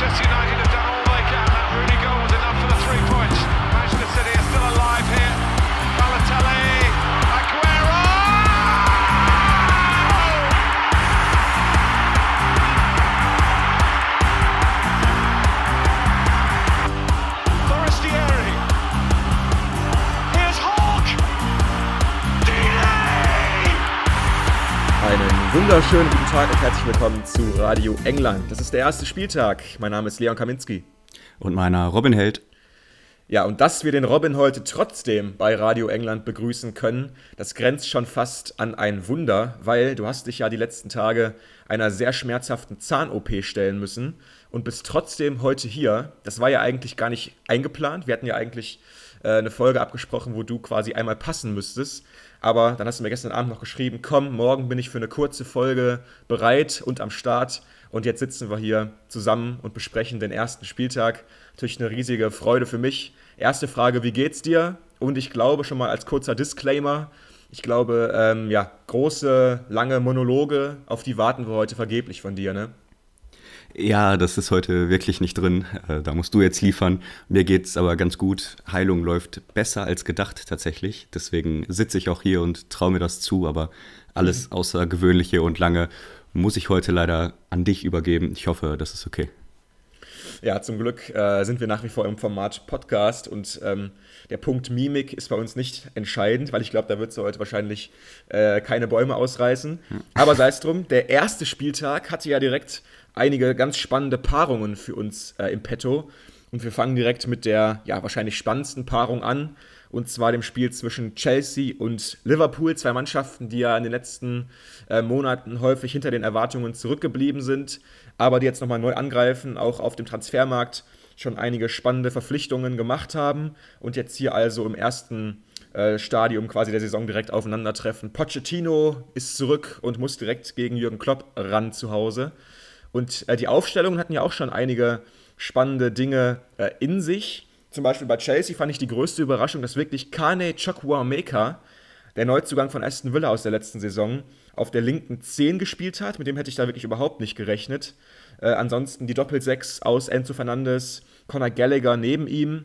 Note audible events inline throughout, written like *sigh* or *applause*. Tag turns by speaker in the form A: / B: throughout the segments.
A: Manchester United
B: wunderschönen guten Tag und herzlich willkommen zu Radio England. Das ist der erste Spieltag. Mein Name ist Leon Kaminski.
C: Und meiner Robin Held.
B: Ja, und dass wir den Robin heute trotzdem bei Radio England begrüßen können, das grenzt schon fast an ein Wunder, weil du hast dich ja die letzten Tage einer sehr schmerzhaften Zahn-OP stellen müssen und bist trotzdem heute hier. Das war ja eigentlich gar nicht eingeplant. Wir hatten ja eigentlich äh, eine Folge abgesprochen, wo du quasi einmal passen müsstest. Aber dann hast du mir gestern Abend noch geschrieben, komm, morgen bin ich für eine kurze Folge bereit und am Start. Und jetzt sitzen wir hier zusammen und besprechen den ersten Spieltag. Natürlich eine riesige Freude für mich. Erste Frage, wie geht's dir? Und ich glaube schon mal als kurzer Disclaimer, ich glaube, ähm, ja, große, lange Monologe, auf die warten wir heute vergeblich von dir, ne?
C: Ja, das ist heute wirklich nicht drin. Äh, Da musst du jetzt liefern. Mir geht's aber ganz gut. Heilung läuft besser als gedacht tatsächlich. Deswegen sitze ich auch hier und traue mir das zu. Aber alles Außergewöhnliche und lange muss ich heute leider an dich übergeben. Ich hoffe, das ist okay.
B: Ja, zum Glück äh, sind wir nach wie vor im Format Podcast und ähm, der Punkt Mimik ist bei uns nicht entscheidend, weil ich glaube, da wird es heute wahrscheinlich äh, keine Bäume ausreißen. Aber sei es drum, der erste Spieltag hatte ja direkt einige ganz spannende Paarungen für uns äh, im Petto. Und wir fangen direkt mit der ja, wahrscheinlich spannendsten Paarung an. Und zwar dem Spiel zwischen Chelsea und Liverpool. Zwei Mannschaften, die ja in den letzten äh, Monaten häufig hinter den Erwartungen zurückgeblieben sind, aber die jetzt nochmal neu angreifen, auch auf dem Transfermarkt schon einige spannende Verpflichtungen gemacht haben und jetzt hier also im ersten äh, Stadium quasi der Saison direkt aufeinandertreffen. Pochettino ist zurück und muss direkt gegen Jürgen Klopp ran zu Hause. Und äh, die Aufstellungen hatten ja auch schon einige spannende Dinge äh, in sich. Zum Beispiel bei Chelsea fand ich die größte Überraschung, dass wirklich Kane Chukwuemeka, der Neuzugang von Aston Villa aus der letzten Saison, auf der linken 10 gespielt hat. Mit dem hätte ich da wirklich überhaupt nicht gerechnet. Äh, ansonsten die Doppel-6 aus Enzo Fernandes, Conor Gallagher neben ihm,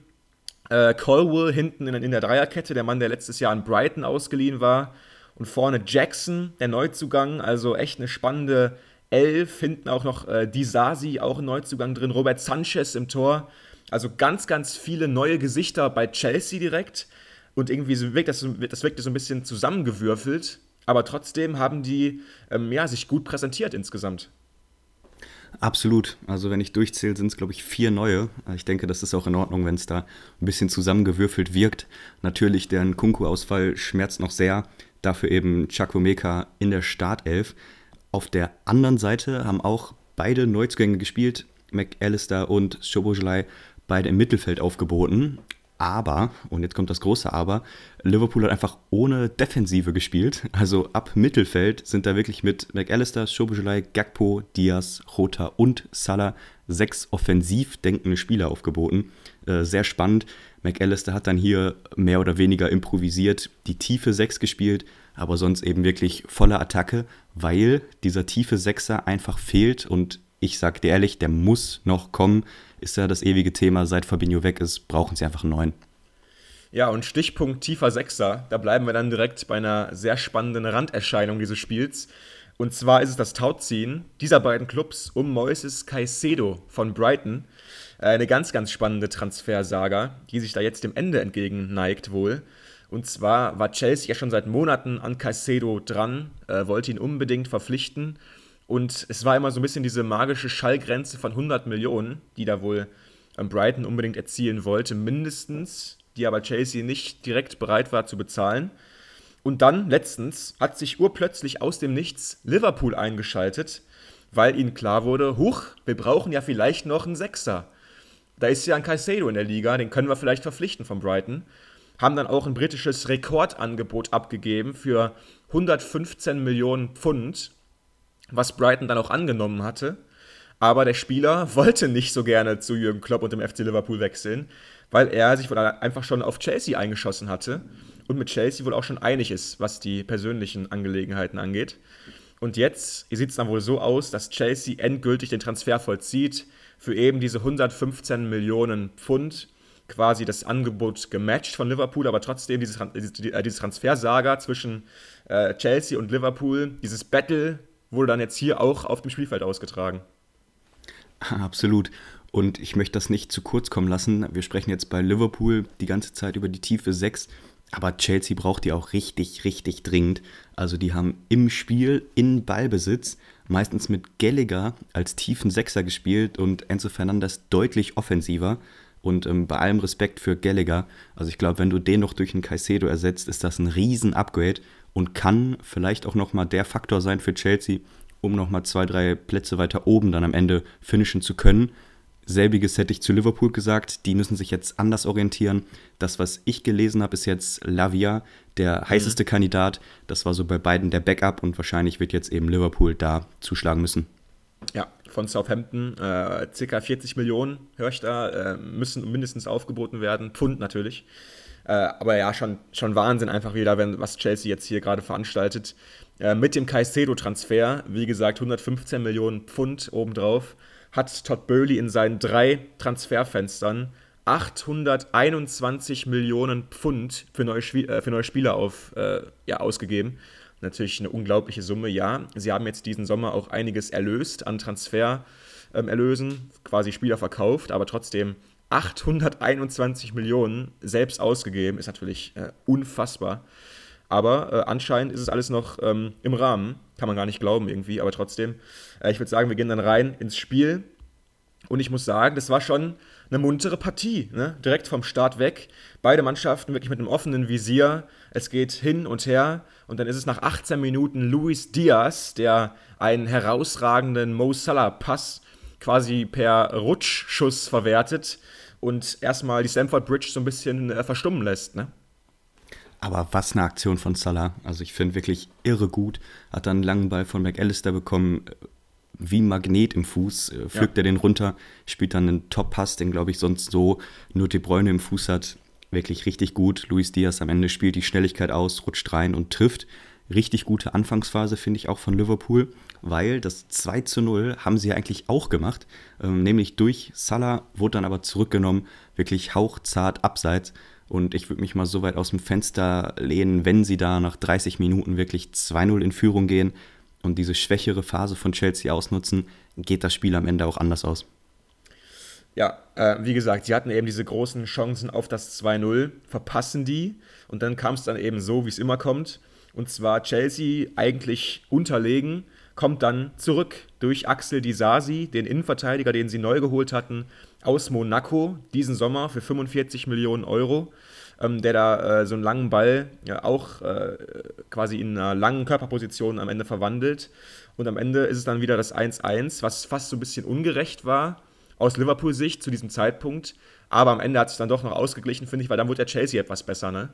B: äh, Colwell hinten in, in der Dreierkette, der Mann, der letztes Jahr an Brighton ausgeliehen war. Und vorne Jackson, der Neuzugang, also echt eine spannende Elf. Hinten auch noch äh, Disasi, auch ein Neuzugang drin. Robert Sanchez im Tor. Also ganz, ganz viele neue Gesichter bei Chelsea direkt. Und irgendwie so wirkt das, das wirkte so ein bisschen zusammengewürfelt. Aber trotzdem haben die ähm, ja, sich gut präsentiert insgesamt.
C: Absolut. Also wenn ich durchzähle, sind es, glaube ich, vier neue. Ich denke, das ist auch in Ordnung, wenn es da ein bisschen zusammengewürfelt wirkt. Natürlich, der Kunku-Ausfall schmerzt noch sehr. Dafür eben Chakomeka in der Startelf. Auf der anderen Seite haben auch beide Neuzugänge gespielt. McAllister und Schobojelai beide im Mittelfeld aufgeboten. Aber, und jetzt kommt das große Aber, Liverpool hat einfach ohne Defensive gespielt. Also ab Mittelfeld sind da wirklich mit McAllister, Schobojelai, Gakpo, Diaz, Jota und Salah sechs offensiv denkende Spieler aufgeboten. Äh, sehr spannend. McAllister hat dann hier mehr oder weniger improvisiert, die tiefe Sechs gespielt, aber sonst eben wirklich voller Attacke, weil dieser tiefe Sechser einfach fehlt und ich sag dir ehrlich, der muss noch kommen. Ist ja das ewige Thema, seit Fabinho weg ist, brauchen sie einfach einen neuen.
B: Ja, und Stichpunkt tiefer Sechser, da bleiben wir dann direkt bei einer sehr spannenden Randerscheinung dieses Spiels. Und zwar ist es das Tauziehen dieser beiden Clubs um Moises Caicedo von Brighton. Äh, Eine ganz, ganz spannende Transfersaga, die sich da jetzt dem Ende entgegen neigt wohl. Und zwar war Chelsea ja schon seit Monaten an Caicedo dran, äh, wollte ihn unbedingt verpflichten. Und es war immer so ein bisschen diese magische Schallgrenze von 100 Millionen, die da wohl ähm, Brighton unbedingt erzielen wollte, mindestens, die aber Chelsea nicht direkt bereit war zu bezahlen. Und dann, letztens, hat sich urplötzlich aus dem Nichts Liverpool eingeschaltet, weil ihnen klar wurde, huch, wir brauchen ja vielleicht noch einen Sechser. Da ist ja ein Caicedo in der Liga, den können wir vielleicht verpflichten von Brighton. Haben dann auch ein britisches Rekordangebot abgegeben für 115 Millionen Pfund, was Brighton dann auch angenommen hatte. Aber der Spieler *laughs* wollte nicht so gerne zu Jürgen Klopp und dem FC Liverpool wechseln, weil er sich wohl einfach schon auf Chelsea eingeschossen hatte und mit Chelsea wohl auch schon einig ist, was die persönlichen Angelegenheiten angeht. Und jetzt sieht es dann wohl so aus, dass Chelsea endgültig den Transfer vollzieht für eben diese 115 Millionen Pfund quasi das Angebot gematcht von Liverpool, aber trotzdem dieses, äh, dieses Transfersaga zwischen äh, Chelsea und Liverpool, dieses Battle wurde dann jetzt hier auch auf dem Spielfeld ausgetragen.
C: Absolut. Und ich möchte das nicht zu kurz kommen lassen. Wir sprechen jetzt bei Liverpool die ganze Zeit über die tiefe 6. Aber Chelsea braucht die auch richtig, richtig dringend. Also die haben im Spiel in Ballbesitz meistens mit Gallagher als tiefen Sechser gespielt und Enzo Fernandes deutlich offensiver. Und ähm, bei allem Respekt für Gallagher, also ich glaube, wenn du den noch durch einen Caicedo ersetzt, ist das ein Riesen-Upgrade und kann vielleicht auch nochmal der Faktor sein für Chelsea, um nochmal zwei, drei Plätze weiter oben dann am Ende finishen zu können. Selbiges hätte ich zu Liverpool gesagt. Die müssen sich jetzt anders orientieren. Das, was ich gelesen habe, ist jetzt Lavia, der mhm. heißeste Kandidat. Das war so bei beiden der Backup und wahrscheinlich wird jetzt eben Liverpool da zuschlagen müssen.
B: Ja, von Southampton. Äh, circa 40 Millionen, höre ich da, äh, müssen mindestens aufgeboten werden. Pfund natürlich. Äh, aber ja, schon, schon Wahnsinn einfach wieder, wenn, was Chelsea jetzt hier gerade veranstaltet. Äh, mit dem Caicedo-Transfer, wie gesagt, 115 Millionen Pfund obendrauf hat Todd Burley in seinen drei Transferfenstern 821 Millionen Pfund für neue, Spiel, äh, für neue Spieler auf, äh, ja, ausgegeben. Natürlich eine unglaubliche Summe, ja. Sie haben jetzt diesen Sommer auch einiges erlöst an Transfererlösen, ähm, quasi Spieler verkauft, aber trotzdem 821 Millionen selbst ausgegeben, ist natürlich äh, unfassbar. Aber äh, anscheinend ist es alles noch ähm, im Rahmen. Kann man gar nicht glauben irgendwie, aber trotzdem. Äh, ich würde sagen, wir gehen dann rein ins Spiel. Und ich muss sagen, das war schon eine muntere Partie. Ne? Direkt vom Start weg. Beide Mannschaften wirklich mit einem offenen Visier. Es geht hin und her. Und dann ist es nach 18 Minuten Luis Diaz, der einen herausragenden Mo Salah-Pass quasi per Rutschschuss verwertet und erstmal die Stamford Bridge so ein bisschen äh, verstummen lässt. Ne?
C: Aber was eine Aktion von Salah. Also ich finde wirklich irre gut. Hat dann einen langen Ball von McAllister bekommen, wie ein Magnet im Fuß. Äh, pflückt ja. er den runter, spielt dann einen Top-Pass, den glaube ich sonst so nur De Bruyne im Fuß hat. Wirklich richtig gut. Luis Diaz am Ende spielt die Schnelligkeit aus, rutscht rein und trifft. Richtig gute Anfangsphase finde ich auch von Liverpool, weil das 2 zu 0 haben sie ja eigentlich auch gemacht. Ähm, nämlich durch Salah, wurde dann aber zurückgenommen, wirklich hauchzart abseits. Und ich würde mich mal so weit aus dem Fenster lehnen, wenn sie da nach 30 Minuten wirklich 2-0 in Führung gehen und diese schwächere Phase von Chelsea ausnutzen, geht das Spiel am Ende auch anders aus.
B: Ja, äh, wie gesagt, sie hatten eben diese großen Chancen auf das 2-0, verpassen die und dann kam es dann eben so, wie es immer kommt. Und zwar Chelsea eigentlich unterlegen, kommt dann zurück durch Axel Disasi, den Innenverteidiger, den sie neu geholt hatten, aus Monaco diesen Sommer für 45 Millionen Euro, ähm, der da äh, so einen langen Ball ja, auch äh, quasi in einer langen Körperposition am Ende verwandelt. Und am Ende ist es dann wieder das 1-1, was fast so ein bisschen ungerecht war aus Liverpool-Sicht zu diesem Zeitpunkt. Aber am Ende hat es dann doch noch ausgeglichen, finde ich, weil dann wurde der Chelsea etwas besser, ne?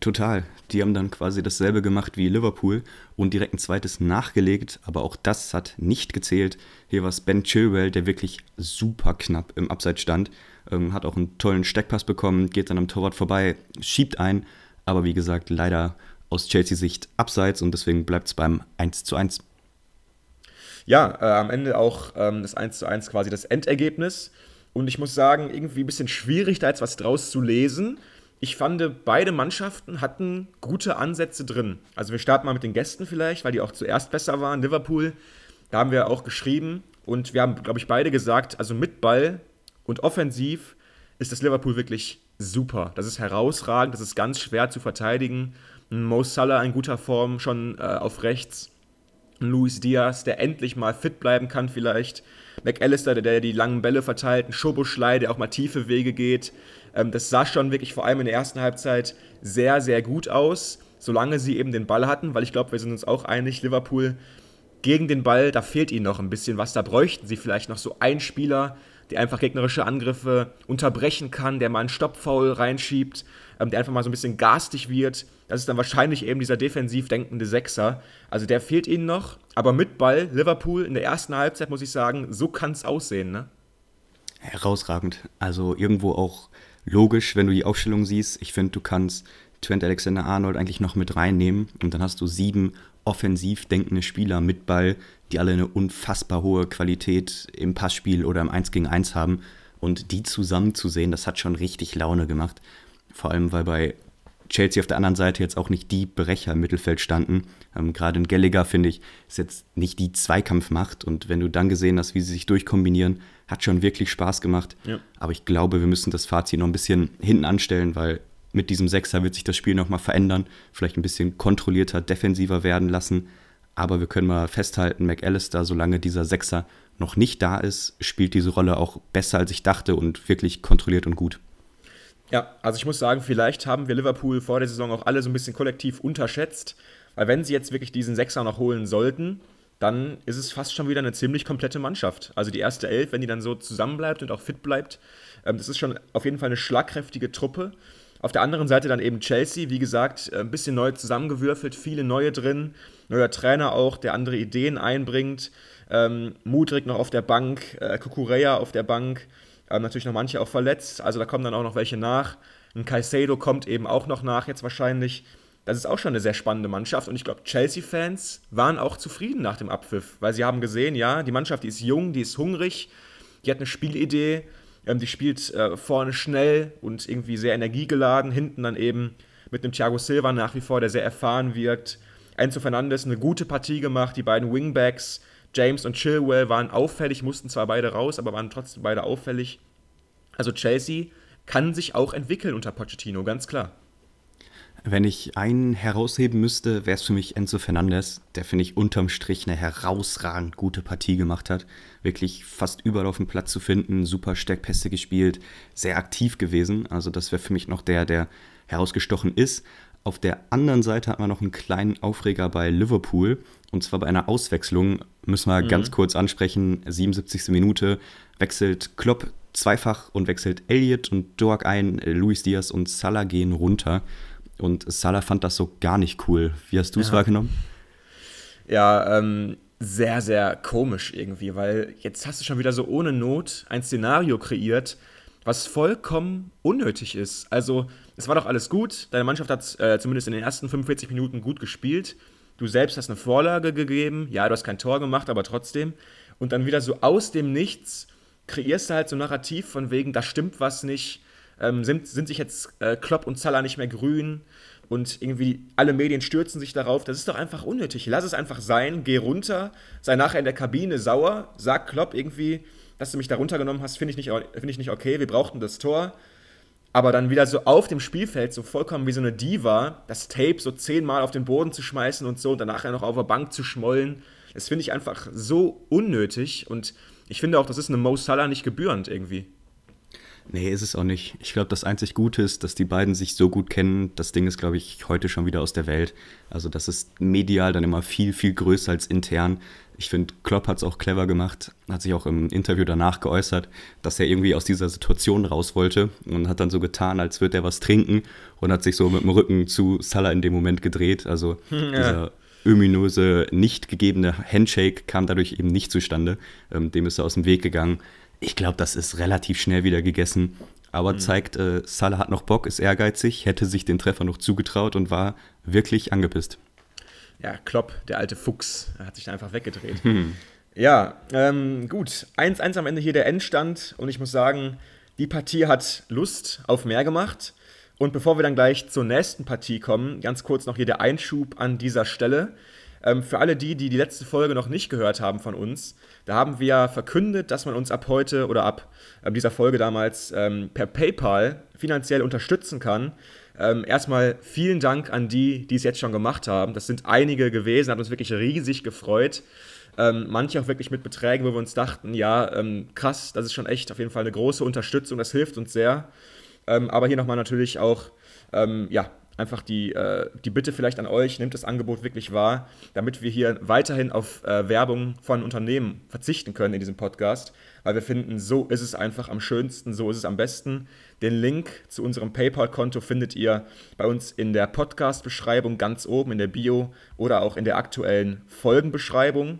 C: Total. Die haben dann quasi dasselbe gemacht wie Liverpool und direkt ein zweites nachgelegt, aber auch das hat nicht gezählt. Hier war es Ben Chilwell, der wirklich super knapp im Abseits stand, ähm, hat auch einen tollen Steckpass bekommen, geht dann am Torwart vorbei, schiebt ein, aber wie gesagt, leider aus Chelsea-Sicht abseits und deswegen bleibt es beim 1 zu 1.
B: Ja, äh, am Ende auch ähm, das 1 zu 1 quasi das Endergebnis. Und ich muss sagen, irgendwie ein bisschen schwierig, da jetzt was draus zu lesen ich fand, beide Mannschaften hatten gute Ansätze drin. Also wir starten mal mit den Gästen vielleicht, weil die auch zuerst besser waren. Liverpool, da haben wir auch geschrieben und wir haben, glaube ich, beide gesagt, also mit Ball und offensiv ist das Liverpool wirklich super. Das ist herausragend, das ist ganz schwer zu verteidigen. Mo Salah in guter Form schon äh, auf rechts. Luis Diaz, der endlich mal fit bleiben kann vielleicht. McAllister, der, der die langen Bälle verteilt. Ein Schoboschlei, der auch mal tiefe Wege geht. Ähm, das sah schon wirklich vor allem in der ersten Halbzeit sehr, sehr gut aus, solange sie eben den Ball hatten, weil ich glaube, wir sind uns auch einig, Liverpool gegen den Ball, da fehlt ihnen noch ein bisschen was. Da bräuchten sie vielleicht noch so einen Spieler, der einfach gegnerische Angriffe unterbrechen kann, der mal einen Stoppfoul reinschiebt, ähm, der einfach mal so ein bisschen garstig wird. Das ist dann wahrscheinlich eben dieser defensiv denkende Sechser. Also der fehlt ihnen noch. Aber mit Ball, Liverpool in der ersten Halbzeit, muss ich sagen, so kann es aussehen, ne?
C: Herausragend. Also irgendwo auch logisch, wenn du die Aufstellung siehst. Ich finde, du kannst Trent Alexander-Arnold eigentlich noch mit reinnehmen und dann hast du sieben offensiv denkende Spieler mit Ball, die alle eine unfassbar hohe Qualität im Passspiel oder im 1 gegen 1 haben. Und die zusammen zu sehen, das hat schon richtig Laune gemacht. Vor allem, weil bei Chelsea auf der anderen Seite jetzt auch nicht die Brecher im Mittelfeld standen. Ähm, Gerade in Gallagher, finde ich, ist jetzt nicht die Zweikampfmacht. Und wenn du dann gesehen hast, wie sie sich durchkombinieren, hat schon wirklich Spaß gemacht. Ja. Aber ich glaube, wir müssen das Fazit noch ein bisschen hinten anstellen, weil mit diesem Sechser wird sich das Spiel nochmal verändern. Vielleicht ein bisschen kontrollierter, defensiver werden lassen. Aber wir können mal festhalten, McAllister, solange dieser Sechser noch nicht da ist, spielt diese Rolle auch besser, als ich dachte und wirklich kontrolliert und gut.
B: Ja, also ich muss sagen, vielleicht haben wir Liverpool vor der Saison auch alle so ein bisschen kollektiv unterschätzt, weil wenn sie jetzt wirklich diesen Sechser noch holen sollten, dann ist es fast schon wieder eine ziemlich komplette Mannschaft. Also die erste Elf, wenn die dann so zusammenbleibt und auch fit bleibt, ähm, das ist schon auf jeden Fall eine schlagkräftige Truppe. Auf der anderen Seite dann eben Chelsea, wie gesagt, äh, ein bisschen neu zusammengewürfelt, viele neue drin, neuer Trainer auch, der andere Ideen einbringt. Ähm, Mudrik noch auf der Bank, äh, Kukureya auf der Bank. Ähm, natürlich noch manche auch verletzt, also da kommen dann auch noch welche nach. Ein Caicedo kommt eben auch noch nach, jetzt wahrscheinlich. Das ist auch schon eine sehr spannende Mannschaft und ich glaube, Chelsea-Fans waren auch zufrieden nach dem Abpfiff, weil sie haben gesehen, ja, die Mannschaft, die ist jung, die ist hungrig, die hat eine Spielidee, ähm, die spielt äh, vorne schnell und irgendwie sehr energiegeladen, hinten dann eben mit einem Thiago Silva nach wie vor, der sehr erfahren wirkt. Enzo Fernandes eine gute Partie gemacht, die beiden Wingbacks James und Chilwell waren auffällig, mussten zwar beide raus, aber waren trotzdem beide auffällig. Also Chelsea kann sich auch entwickeln unter Pochettino, ganz klar.
C: Wenn ich einen herausheben müsste, wäre es für mich Enzo Fernandes, der, finde ich, unterm Strich eine herausragend gute Partie gemacht hat. Wirklich fast überall auf dem Platz zu finden, super Steckpässe gespielt, sehr aktiv gewesen. Also, das wäre für mich noch der, der herausgestochen ist. Auf der anderen Seite hat man noch einen kleinen Aufreger bei Liverpool. Und zwar bei einer Auswechslung müssen wir mhm. ganz kurz ansprechen. 77. Minute wechselt Klopp zweifach und wechselt Elliott und Doak ein. Luis Diaz und Salah gehen runter. Und Salah fand das so gar nicht cool. Wie hast du es ja. wahrgenommen?
B: Ja, ähm, sehr, sehr komisch irgendwie, weil jetzt hast du schon wieder so ohne Not ein Szenario kreiert, was vollkommen unnötig ist. Also, es war doch alles gut. Deine Mannschaft hat äh, zumindest in den ersten 45 Minuten gut gespielt. Du selbst hast eine Vorlage gegeben. Ja, du hast kein Tor gemacht, aber trotzdem. Und dann wieder so aus dem Nichts kreierst du halt so ein Narrativ von wegen, da stimmt was nicht. Ähm, sind, sind sich jetzt äh, Klopp und Salah nicht mehr grün? Und irgendwie alle Medien stürzen sich darauf. Das ist doch einfach unnötig. Lass es einfach sein, geh runter, sei nachher in der Kabine sauer, sag Klopp irgendwie, dass du mich da runtergenommen hast, finde ich, find ich nicht okay. Wir brauchten das Tor aber dann wieder so auf dem Spielfeld, so vollkommen wie so eine Diva, das Tape so zehnmal auf den Boden zu schmeißen und so und danach noch auf der Bank zu schmollen, das finde ich einfach so unnötig und ich finde auch, das ist eine Mo Salah nicht gebührend irgendwie.
C: Nee, ist es auch nicht. Ich glaube, das einzig Gute ist, dass die beiden sich so gut kennen. Das Ding ist, glaube ich, heute schon wieder aus der Welt. Also das ist medial dann immer viel, viel größer als intern. Ich finde, Klopp hat es auch clever gemacht, hat sich auch im Interview danach geäußert, dass er irgendwie aus dieser Situation raus wollte und hat dann so getan, als würde er was trinken und hat sich so mit dem Rücken zu Salah in dem Moment gedreht. Also *laughs* ja. dieser ominöse, nicht gegebene Handshake kam dadurch eben nicht zustande. Ähm, dem ist er aus dem Weg gegangen. Ich glaube, das ist relativ schnell wieder gegessen. Aber mhm. zeigt, äh, Salah hat noch Bock, ist ehrgeizig, hätte sich den Treffer noch zugetraut und war wirklich angepisst
B: ja, Klopp, der alte Fuchs, hat sich da einfach weggedreht. Hm. Ja, ähm, gut. 1-1 am Ende hier der Endstand und ich muss sagen, die Partie hat Lust auf mehr gemacht. Und bevor wir dann gleich zur nächsten Partie kommen, ganz kurz noch hier der Einschub an dieser Stelle. Ähm, für alle die, die die letzte Folge noch nicht gehört haben von uns, da haben wir verkündet, dass man uns ab heute oder ab äh, dieser Folge damals ähm, per PayPal finanziell unterstützen kann. Ähm, erstmal vielen Dank an die, die es jetzt schon gemacht haben. Das sind einige gewesen, hat uns wirklich riesig gefreut. Ähm, manche auch wirklich mit Beträgen, wo wir uns dachten, ja, ähm, krass, das ist schon echt auf jeden Fall eine große Unterstützung, das hilft uns sehr. Ähm, aber hier nochmal natürlich auch, ähm, ja, einfach die, äh, die Bitte vielleicht an euch, nehmt das Angebot wirklich wahr, damit wir hier weiterhin auf äh, Werbung von Unternehmen verzichten können in diesem Podcast, weil wir finden, so ist es einfach am schönsten, so ist es am besten. Den Link zu unserem PayPal-Konto findet ihr bei uns in der Podcast-Beschreibung ganz oben in der Bio oder auch in der aktuellen Folgenbeschreibung.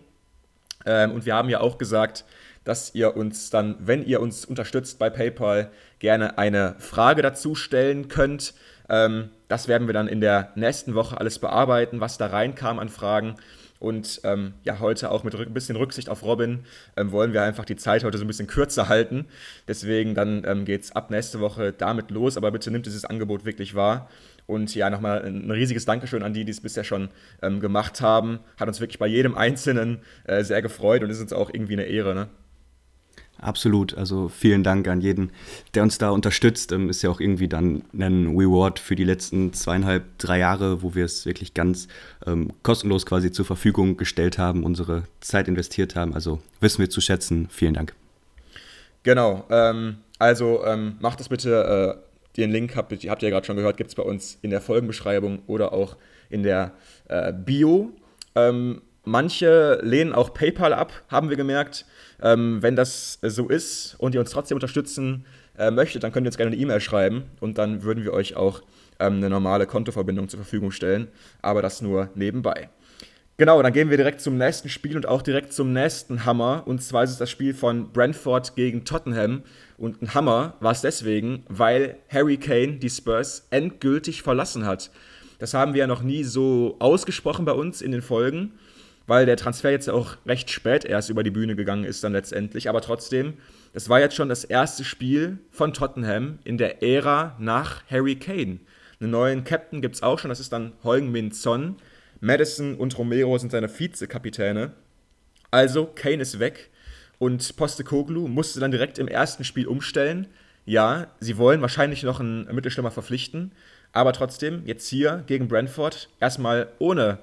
B: Ähm, und wir haben ja auch gesagt, dass ihr uns dann, wenn ihr uns unterstützt bei PayPal, gerne eine Frage dazu stellen könnt. Ähm, das werden wir dann in der nächsten Woche alles bearbeiten, was da reinkam an Fragen. Und ähm, ja, heute auch mit ein bisschen Rücksicht auf Robin ähm, wollen wir einfach die Zeit heute so ein bisschen kürzer halten. Deswegen dann ähm, geht es ab nächste Woche damit los. Aber bitte nimmt dieses Angebot wirklich wahr. Und ja, nochmal ein riesiges Dankeschön an die, die es bisher schon ähm, gemacht haben. Hat uns wirklich bei jedem Einzelnen äh, sehr gefreut und ist uns auch irgendwie eine Ehre. Ne?
C: Absolut. Also vielen Dank an jeden, der uns da unterstützt. Ähm, ist ja auch irgendwie dann ein Reward für die letzten zweieinhalb, drei Jahre, wo wir es wirklich ganz ähm, kostenlos quasi zur Verfügung gestellt haben, unsere Zeit investiert haben. Also wissen wir zu schätzen. Vielen Dank.
B: Genau. Ähm, also ähm, macht es bitte. Äh, den Link habt, habt ihr ja gerade schon gehört, gibt es bei uns in der Folgenbeschreibung oder auch in der äh, Bio. Ähm, manche lehnen auch PayPal ab, haben wir gemerkt. Ähm, wenn das so ist und ihr uns trotzdem unterstützen äh, möchtet, dann könnt ihr uns gerne eine E-Mail schreiben und dann würden wir euch auch ähm, eine normale Kontoverbindung zur Verfügung stellen. Aber das nur nebenbei. Genau, dann gehen wir direkt zum nächsten Spiel und auch direkt zum nächsten Hammer. Und zwar ist es das Spiel von Brentford gegen Tottenham. Und ein Hammer war es deswegen, weil Harry Kane die Spurs endgültig verlassen hat. Das haben wir ja noch nie so ausgesprochen bei uns in den Folgen weil der Transfer jetzt auch recht spät erst über die Bühne gegangen ist dann letztendlich. Aber trotzdem, es war jetzt schon das erste Spiel von Tottenham in der Ära nach Harry Kane. Einen neuen Captain gibt es auch schon, das ist dann Heung-Min Son. Madison und Romero sind seine Vizekapitäne. Also, Kane ist weg und Postecoglou musste dann direkt im ersten Spiel umstellen. Ja, sie wollen wahrscheinlich noch einen Mittelstürmer verpflichten, aber trotzdem, jetzt hier gegen Brentford, erstmal ohne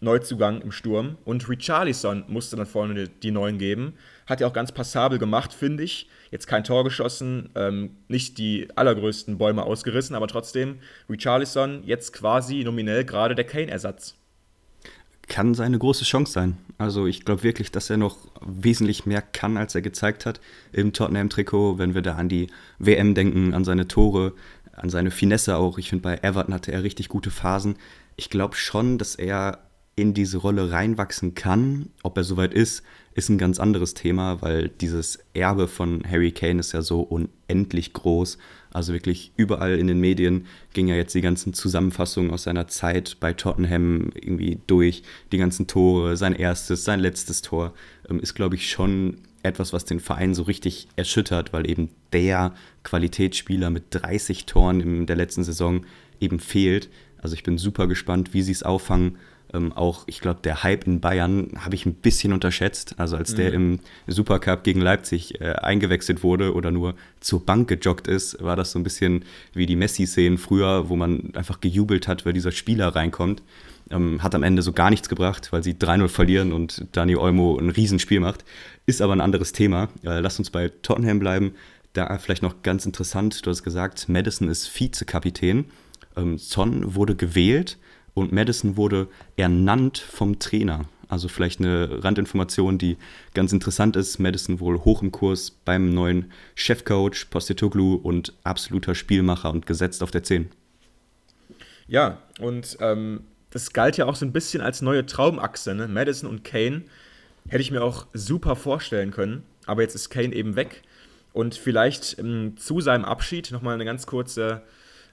B: Neuzugang im Sturm. Und Richarlison musste dann vorne die Neuen geben. Hat ja auch ganz passabel gemacht, finde ich. Jetzt kein Tor geschossen, ähm, nicht die allergrößten Bäume ausgerissen, aber trotzdem Richarlison jetzt quasi nominell gerade der Kane-Ersatz.
C: Kann seine große Chance sein. Also ich glaube wirklich, dass er noch wesentlich mehr kann, als er gezeigt hat im Tottenham-Trikot, wenn wir da an die WM denken, an seine Tore, an seine Finesse auch. Ich finde, bei Everton hatte er richtig gute Phasen. Ich glaube schon, dass er in diese Rolle reinwachsen kann. Ob er soweit ist, ist ein ganz anderes Thema, weil dieses Erbe von Harry Kane ist ja so unendlich groß. Also wirklich überall in den Medien ging ja jetzt die ganzen Zusammenfassungen aus seiner Zeit bei Tottenham irgendwie durch. Die ganzen Tore, sein erstes, sein letztes Tor, ähm, ist, glaube ich, schon etwas, was den Verein so richtig erschüttert, weil eben der Qualitätsspieler mit 30 Toren in der letzten Saison eben fehlt. Also ich bin super gespannt, wie sie es auffangen. Ähm, auch, ich glaube, der Hype in Bayern habe ich ein bisschen unterschätzt. Also als mhm. der im Supercup gegen Leipzig äh, eingewechselt wurde oder nur zur Bank gejoggt ist, war das so ein bisschen wie die Messi-Szenen früher, wo man einfach gejubelt hat, weil dieser Spieler reinkommt. Ähm, hat am Ende so gar nichts gebracht, weil sie 3-0 verlieren und Dani Olmo ein Riesenspiel macht. Ist aber ein anderes Thema. Äh, lass uns bei Tottenham bleiben. Da vielleicht noch ganz interessant, du hast gesagt, Madison ist Vizekapitän. Ähm, Son wurde gewählt und Madison wurde ernannt vom Trainer. Also vielleicht eine Randinformation, die ganz interessant ist. Madison wohl hoch im Kurs beim neuen Chefcoach Postecoglou und absoluter Spielmacher und gesetzt auf der 10.
B: Ja, und ähm, das galt ja auch so ein bisschen als neue Traumachse. Ne? Madison und Kane hätte ich mir auch super vorstellen können. Aber jetzt ist Kane eben weg. Und vielleicht ähm, zu seinem Abschied nochmal eine ganz kurze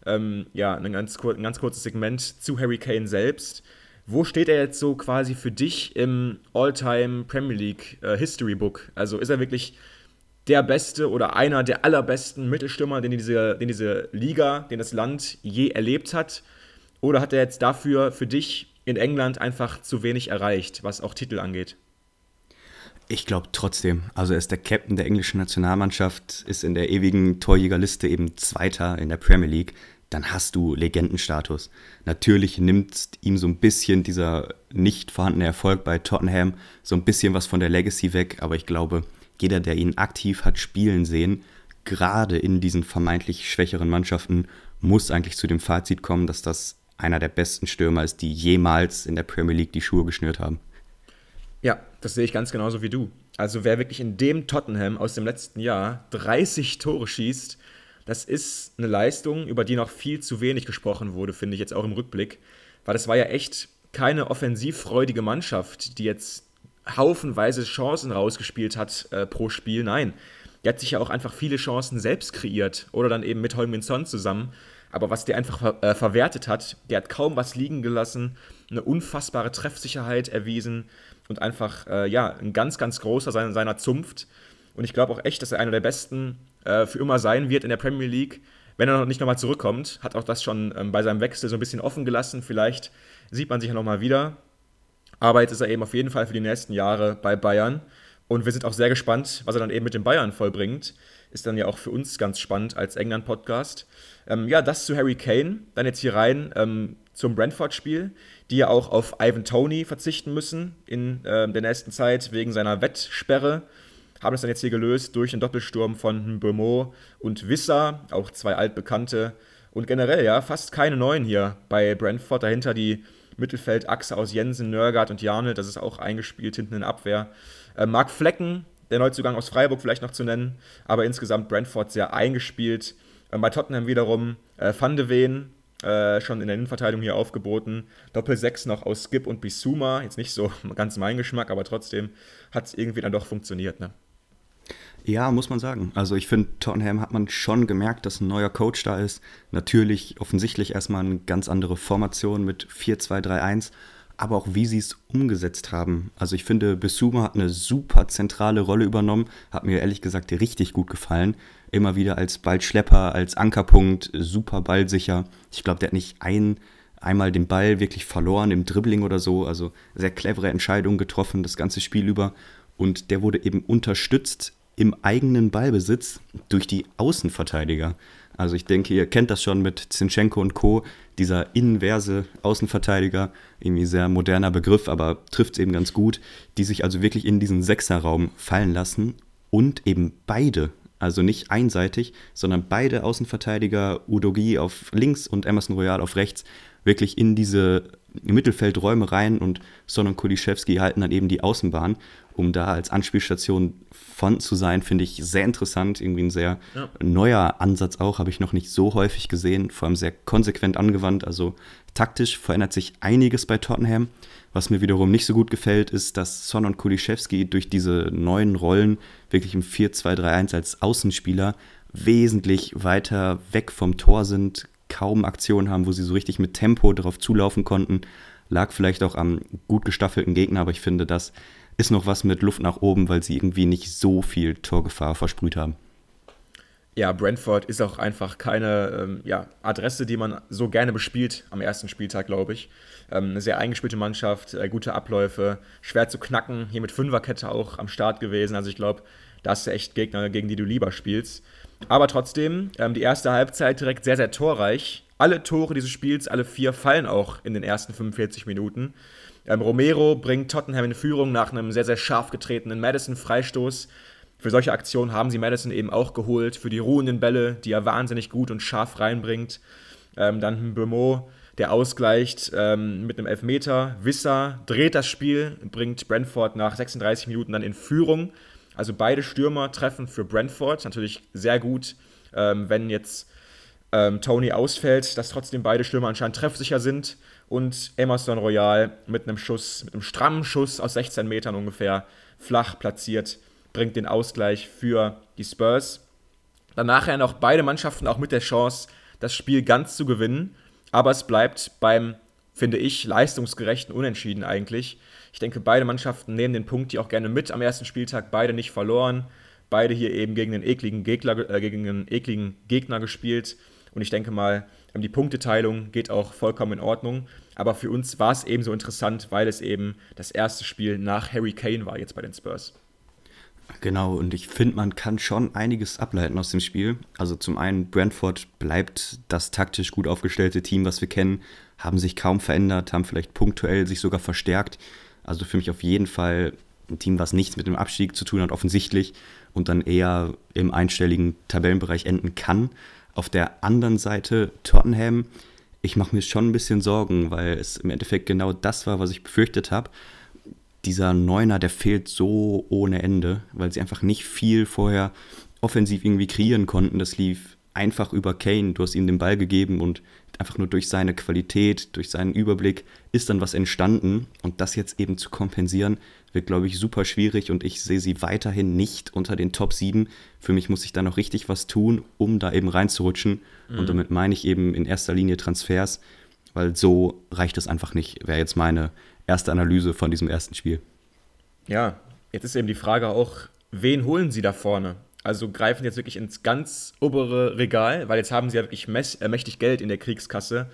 B: ähm, ja, ein ganz, ein ganz kurzes Segment zu Harry Kane selbst. Wo steht er jetzt so quasi für dich im All-Time Premier League äh, History Book? Also ist er wirklich der beste oder einer der allerbesten Mittelstürmer, den diese, den diese Liga, den das Land je erlebt hat? Oder hat er jetzt dafür für dich in England einfach zu wenig erreicht, was auch Titel angeht?
C: Ich glaube trotzdem. Also er ist der Captain der englischen Nationalmannschaft, ist in der ewigen Torjägerliste eben Zweiter in der Premier League dann hast du Legendenstatus. Natürlich nimmt ihm so ein bisschen dieser nicht vorhandene Erfolg bei Tottenham so ein bisschen was von der Legacy weg, aber ich glaube, jeder, der ihn aktiv hat spielen sehen, gerade in diesen vermeintlich schwächeren Mannschaften, muss eigentlich zu dem Fazit kommen, dass das einer der besten Stürmer ist, die jemals in der Premier League die Schuhe geschnürt haben.
B: Ja, das sehe ich ganz genauso wie du. Also wer wirklich in dem Tottenham aus dem letzten Jahr 30 Tore schießt, das ist eine Leistung, über die noch viel zu wenig gesprochen wurde, finde ich jetzt auch im Rückblick. Weil das war ja echt keine offensivfreudige Mannschaft, die jetzt haufenweise Chancen rausgespielt hat äh, pro Spiel. Nein, die hat sich ja auch einfach viele Chancen selbst kreiert oder dann eben mit Holmin Son zusammen. aber was der einfach ver äh, verwertet hat, der hat kaum was liegen gelassen, eine unfassbare Treffsicherheit erwiesen und einfach, äh, ja, ein ganz, ganz großer seiner, seiner Zunft. Und ich glaube auch echt, dass er einer der besten äh, für immer sein wird in der Premier League. Wenn er noch nicht nochmal zurückkommt, hat auch das schon ähm, bei seinem Wechsel so ein bisschen offen gelassen. Vielleicht sieht man sich ja nochmal wieder. Aber jetzt ist er eben auf jeden Fall für die nächsten Jahre bei Bayern. Und wir sind auch sehr gespannt, was er dann eben mit den Bayern vollbringt. Ist dann ja auch für uns ganz spannend als England-Podcast. Ähm, ja, das zu Harry Kane. Dann jetzt hier rein ähm, zum Brentford-Spiel, die ja auch auf Ivan Tony verzichten müssen in äh, der nächsten Zeit wegen seiner Wettsperre. Haben es dann jetzt hier gelöst durch den Doppelsturm von Beaumont und Wissa, auch zwei altbekannte. Und generell, ja, fast keine neuen hier bei Brentford. Dahinter die Mittelfeldachse aus Jensen, Nörgard und Jarnel, das ist auch eingespielt hinten in Abwehr. Äh, Marc Flecken, der Neuzugang aus Freiburg vielleicht noch zu nennen, aber insgesamt Brentford sehr eingespielt. Äh, bei Tottenham wiederum äh, Van de Ven, äh, schon in der Innenverteidigung hier aufgeboten. Doppel 6 noch aus Skip und Bisuma. Jetzt nicht so *laughs* ganz mein Geschmack, aber trotzdem hat es irgendwie dann doch funktioniert. Ne?
C: Ja, muss man sagen. Also ich finde, Tottenham hat man schon gemerkt, dass ein neuer Coach da ist. Natürlich offensichtlich erstmal eine ganz andere Formation mit 4-2-3-1, aber auch wie sie es umgesetzt haben. Also ich finde, Besuma hat eine super zentrale Rolle übernommen, hat mir ehrlich gesagt richtig gut gefallen. Immer wieder als Ballschlepper, als Ankerpunkt, super ballsicher. Ich glaube, der hat nicht ein, einmal den Ball wirklich verloren im Dribbling oder so. Also sehr clevere Entscheidungen getroffen, das ganze Spiel über. Und der wurde eben unterstützt im eigenen Ballbesitz durch die Außenverteidiger. Also ich denke, ihr kennt das schon mit Zinchenko und Co., dieser inverse Außenverteidiger, irgendwie sehr moderner Begriff, aber trifft es eben ganz gut, die sich also wirklich in diesen Sechserraum fallen lassen und eben beide, also nicht einseitig, sondern beide Außenverteidiger, Udogi auf links und Emerson Royal auf rechts, wirklich in diese Mittelfeldräume rein und Son und Kuliszewski halten dann eben die Außenbahn um da als Anspielstation von zu sein, finde ich sehr interessant. Irgendwie ein sehr ja. neuer Ansatz auch, habe ich noch nicht so häufig gesehen, vor allem sehr konsequent angewandt. Also taktisch verändert sich einiges bei Tottenham. Was mir wiederum nicht so gut gefällt, ist, dass Son und Kuliszewski durch diese neuen Rollen wirklich im 4-2-3-1 als Außenspieler wesentlich weiter weg vom Tor sind, kaum Aktionen haben, wo sie so richtig mit Tempo darauf zulaufen konnten. Lag vielleicht auch am gut gestaffelten Gegner, aber ich finde, das ist noch was mit Luft nach oben, weil sie irgendwie nicht so viel Torgefahr versprüht haben.
B: Ja, Brentford ist auch einfach keine ähm, ja, Adresse, die man so gerne bespielt am ersten Spieltag, glaube ich. Ähm, eine sehr eingespielte Mannschaft, äh, gute Abläufe, schwer zu knacken, hier mit Fünferkette auch am Start gewesen. Also ich glaube, da hast du echt Gegner, gegen die du lieber spielst. Aber trotzdem, ähm, die erste Halbzeit direkt sehr, sehr torreich. Alle Tore dieses Spiels, alle vier, fallen auch in den ersten 45 Minuten. Ähm, Romero bringt Tottenham in Führung nach einem sehr, sehr scharf getretenen Madison-Freistoß. Für solche Aktionen haben sie Madison eben auch geholt, für die ruhenden Bälle, die er wahnsinnig gut und scharf reinbringt. Ähm, dann Bemo, der ausgleicht ähm, mit einem Elfmeter. Wissa dreht das Spiel, bringt Brentford nach 36 Minuten dann in Führung. Also beide Stürmer treffen für Brentford. Natürlich sehr gut, ähm, wenn jetzt ähm, Tony ausfällt, dass trotzdem beide Stürmer anscheinend treffsicher sind und Emerson Royal mit einem Schuss, mit einem strammen Schuss aus 16 Metern ungefähr flach platziert, bringt den Ausgleich für die Spurs. Dann nachher noch beide Mannschaften auch mit der Chance, das Spiel ganz zu gewinnen, aber es bleibt beim, finde ich, leistungsgerechten Unentschieden eigentlich. Ich denke, beide Mannschaften nehmen den Punkt hier auch gerne mit am ersten Spieltag, beide nicht verloren, beide hier eben gegen einen ekligen äh, ekligen Gegner gespielt und ich denke mal, ähm, die Punkteteilung geht auch vollkommen in Ordnung. Aber für uns war es eben so interessant, weil es eben das erste Spiel nach Harry Kane war jetzt bei den Spurs.
C: Genau, und ich finde, man kann schon einiges ableiten aus dem Spiel. Also zum einen, Brentford bleibt das taktisch gut aufgestellte Team, was wir kennen, haben sich kaum verändert, haben vielleicht punktuell sich sogar verstärkt. Also für mich auf jeden Fall ein Team, was nichts mit dem Abstieg zu tun hat, offensichtlich, und dann eher im einstelligen Tabellenbereich enden kann. Auf der anderen Seite Tottenham, ich mache mir schon ein bisschen Sorgen, weil es im Endeffekt genau das war, was ich befürchtet habe. Dieser Neuner, der fehlt so ohne Ende, weil sie einfach nicht viel vorher offensiv irgendwie kreieren konnten. Das lief einfach über Kane. Du hast ihm den Ball gegeben und einfach nur durch seine Qualität, durch seinen Überblick ist dann was entstanden. Und das jetzt eben zu kompensieren, wird, glaube ich, super schwierig und ich sehe sie weiterhin nicht unter den Top 7. Für mich muss ich da noch richtig was tun, um da eben reinzurutschen. Mhm. Und damit meine ich eben in erster Linie Transfers, weil so reicht es einfach nicht, wäre jetzt meine erste Analyse von diesem ersten Spiel.
B: Ja, jetzt ist eben die Frage auch, wen holen sie da vorne? Also greifen jetzt wirklich ins ganz obere Regal, weil jetzt haben sie ja wirklich äh, mächtig Geld in der Kriegskasse.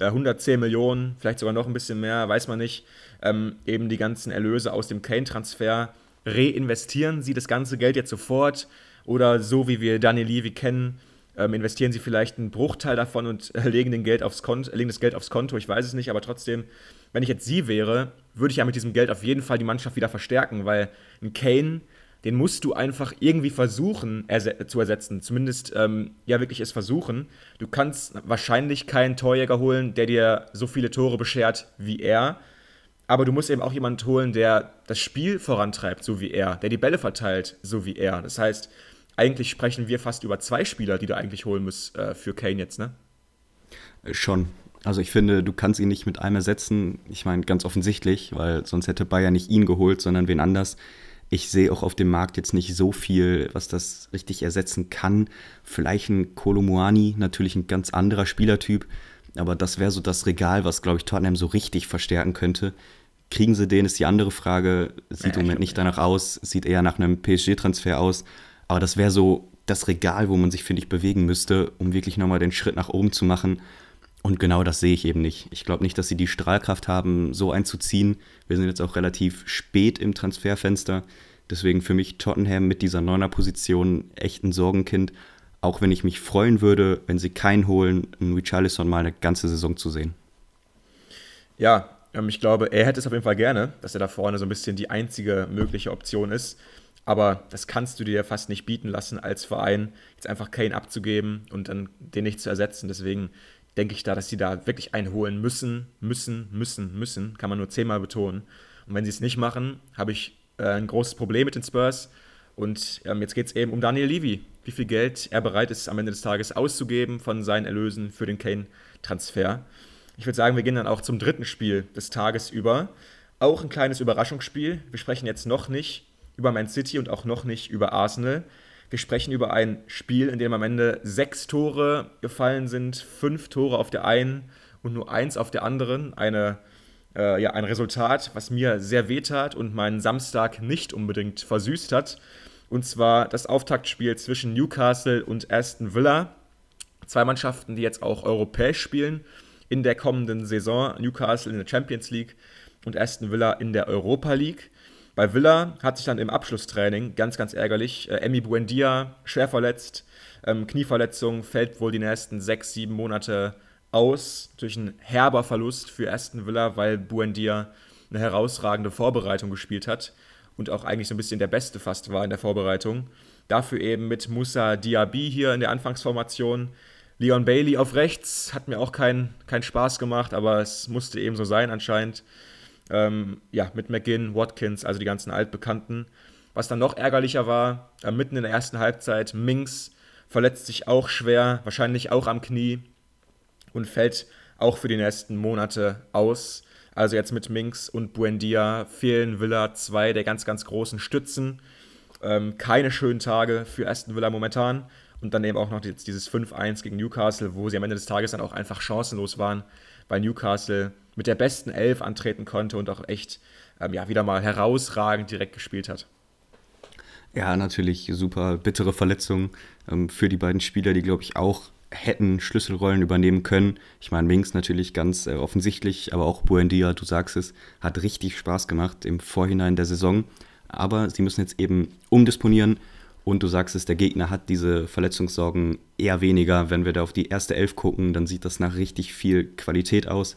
B: 110 äh, Millionen, vielleicht sogar noch ein bisschen mehr, weiß man nicht. Ähm, eben die ganzen Erlöse aus dem Kane-Transfer. Reinvestieren sie das ganze Geld jetzt sofort? Oder so wie wir Daniel Levy kennen, ähm, investieren sie vielleicht einen Bruchteil davon und äh, legen, den Geld aufs Konto, legen das Geld aufs Konto? Ich weiß es nicht, aber trotzdem, wenn ich jetzt sie wäre, würde ich ja mit diesem Geld auf jeden Fall die Mannschaft wieder verstärken, weil ein Kane den musst du einfach irgendwie versuchen zu ersetzen. Zumindest ähm, ja wirklich es versuchen. Du kannst wahrscheinlich keinen Torjäger holen, der dir so viele Tore beschert wie er. Aber du musst eben auch jemanden holen, der das Spiel vorantreibt, so wie er, der die Bälle verteilt, so wie er. Das heißt, eigentlich sprechen wir fast über zwei Spieler, die du eigentlich holen musst äh, für Kane jetzt, ne?
C: Schon. Also ich finde, du kannst ihn nicht mit einem ersetzen. Ich meine, ganz offensichtlich, weil sonst hätte Bayern nicht ihn geholt, sondern wen anders ich sehe auch auf dem Markt jetzt nicht so viel, was das richtig ersetzen kann. Vielleicht ein Kolomuani, natürlich ein ganz anderer Spielertyp, aber das wäre so das Regal, was, glaube ich, Tottenham so richtig verstärken könnte. Kriegen sie den, ist die andere Frage. Sieht ja, im Moment nicht danach aus, sieht eher nach einem PSG-Transfer aus. Aber das wäre so das Regal, wo man sich, finde ich, bewegen müsste, um wirklich nochmal den Schritt nach oben zu machen. Und genau das sehe ich eben nicht. Ich glaube nicht, dass sie die Strahlkraft haben, so einzuziehen. Wir sind jetzt auch relativ spät im Transferfenster. Deswegen für mich Tottenham mit dieser Neuner-Position echt ein Sorgenkind. Auch wenn ich mich freuen würde, wenn sie keinen holen, einen Richarlison mal eine ganze Saison zu sehen.
B: Ja, ähm, ich glaube, er hätte es auf jeden Fall gerne, dass er da vorne so ein bisschen die einzige mögliche Option ist. Aber das kannst du dir fast nicht bieten lassen, als Verein jetzt einfach Kane abzugeben und dann den nicht zu ersetzen. Deswegen denke ich da, dass sie da wirklich einen holen müssen, müssen, müssen, müssen. Kann man nur zehnmal betonen. Und wenn sie es nicht machen, habe ich äh, ein großes Problem mit den Spurs. Und ähm, jetzt geht es eben um Daniel Levy, wie viel Geld er bereit ist, am Ende des Tages auszugeben von seinen Erlösen für den Kane-Transfer. Ich würde sagen, wir gehen dann auch zum dritten Spiel des Tages über. Auch ein kleines Überraschungsspiel. Wir sprechen jetzt noch nicht über Man City und auch noch nicht über Arsenal. Wir sprechen über ein Spiel, in dem am Ende sechs Tore gefallen sind, fünf Tore auf der einen und nur eins auf der anderen. Eine, äh, ja, ein Resultat, was mir sehr wehtat und meinen Samstag nicht unbedingt versüßt hat. Und zwar das Auftaktspiel zwischen Newcastle und Aston Villa. Zwei Mannschaften, die jetzt auch europäisch spielen in der kommenden Saison. Newcastle in der Champions League und Aston Villa in der Europa League. Bei Villa hat sich dann im Abschlusstraining, ganz, ganz ärgerlich, äh, Emi Buendia schwer verletzt, ähm, Knieverletzung, fällt wohl die nächsten sechs, sieben Monate aus. Durch ein herber Verlust für Aston Villa, weil Buendia eine herausragende Vorbereitung gespielt hat und auch eigentlich so ein bisschen der Beste fast war in der Vorbereitung. Dafür eben mit Musa Diaby hier in der Anfangsformation. Leon Bailey auf rechts hat mir auch keinen kein Spaß gemacht, aber es musste eben so sein anscheinend. Ähm, ja, mit McGinn, Watkins, also die ganzen Altbekannten. Was dann noch ärgerlicher war, äh, mitten in der ersten Halbzeit, Minks verletzt sich auch schwer, wahrscheinlich auch am Knie und fällt auch für die nächsten Monate aus. Also jetzt mit Minks und Buendia fehlen Villa zwei der ganz, ganz großen Stützen. Ähm, keine schönen Tage für Aston Villa momentan. Und dann eben auch noch dieses 5-1 gegen Newcastle, wo sie am Ende des Tages dann auch einfach chancenlos waren, weil Newcastle mit der besten Elf antreten konnte und auch echt ähm, ja, wieder mal herausragend direkt gespielt hat.
C: Ja, natürlich super bittere Verletzung ähm, für die beiden Spieler, die, glaube ich, auch hätten Schlüsselrollen übernehmen können. Ich meine, Minks natürlich ganz äh, offensichtlich, aber auch Buendia, du sagst es, hat richtig Spaß gemacht im Vorhinein der Saison. Aber sie müssen jetzt eben umdisponieren. Und du sagst es, der Gegner hat diese Verletzungssorgen eher weniger. Wenn wir da auf die erste Elf gucken, dann sieht das nach richtig viel Qualität aus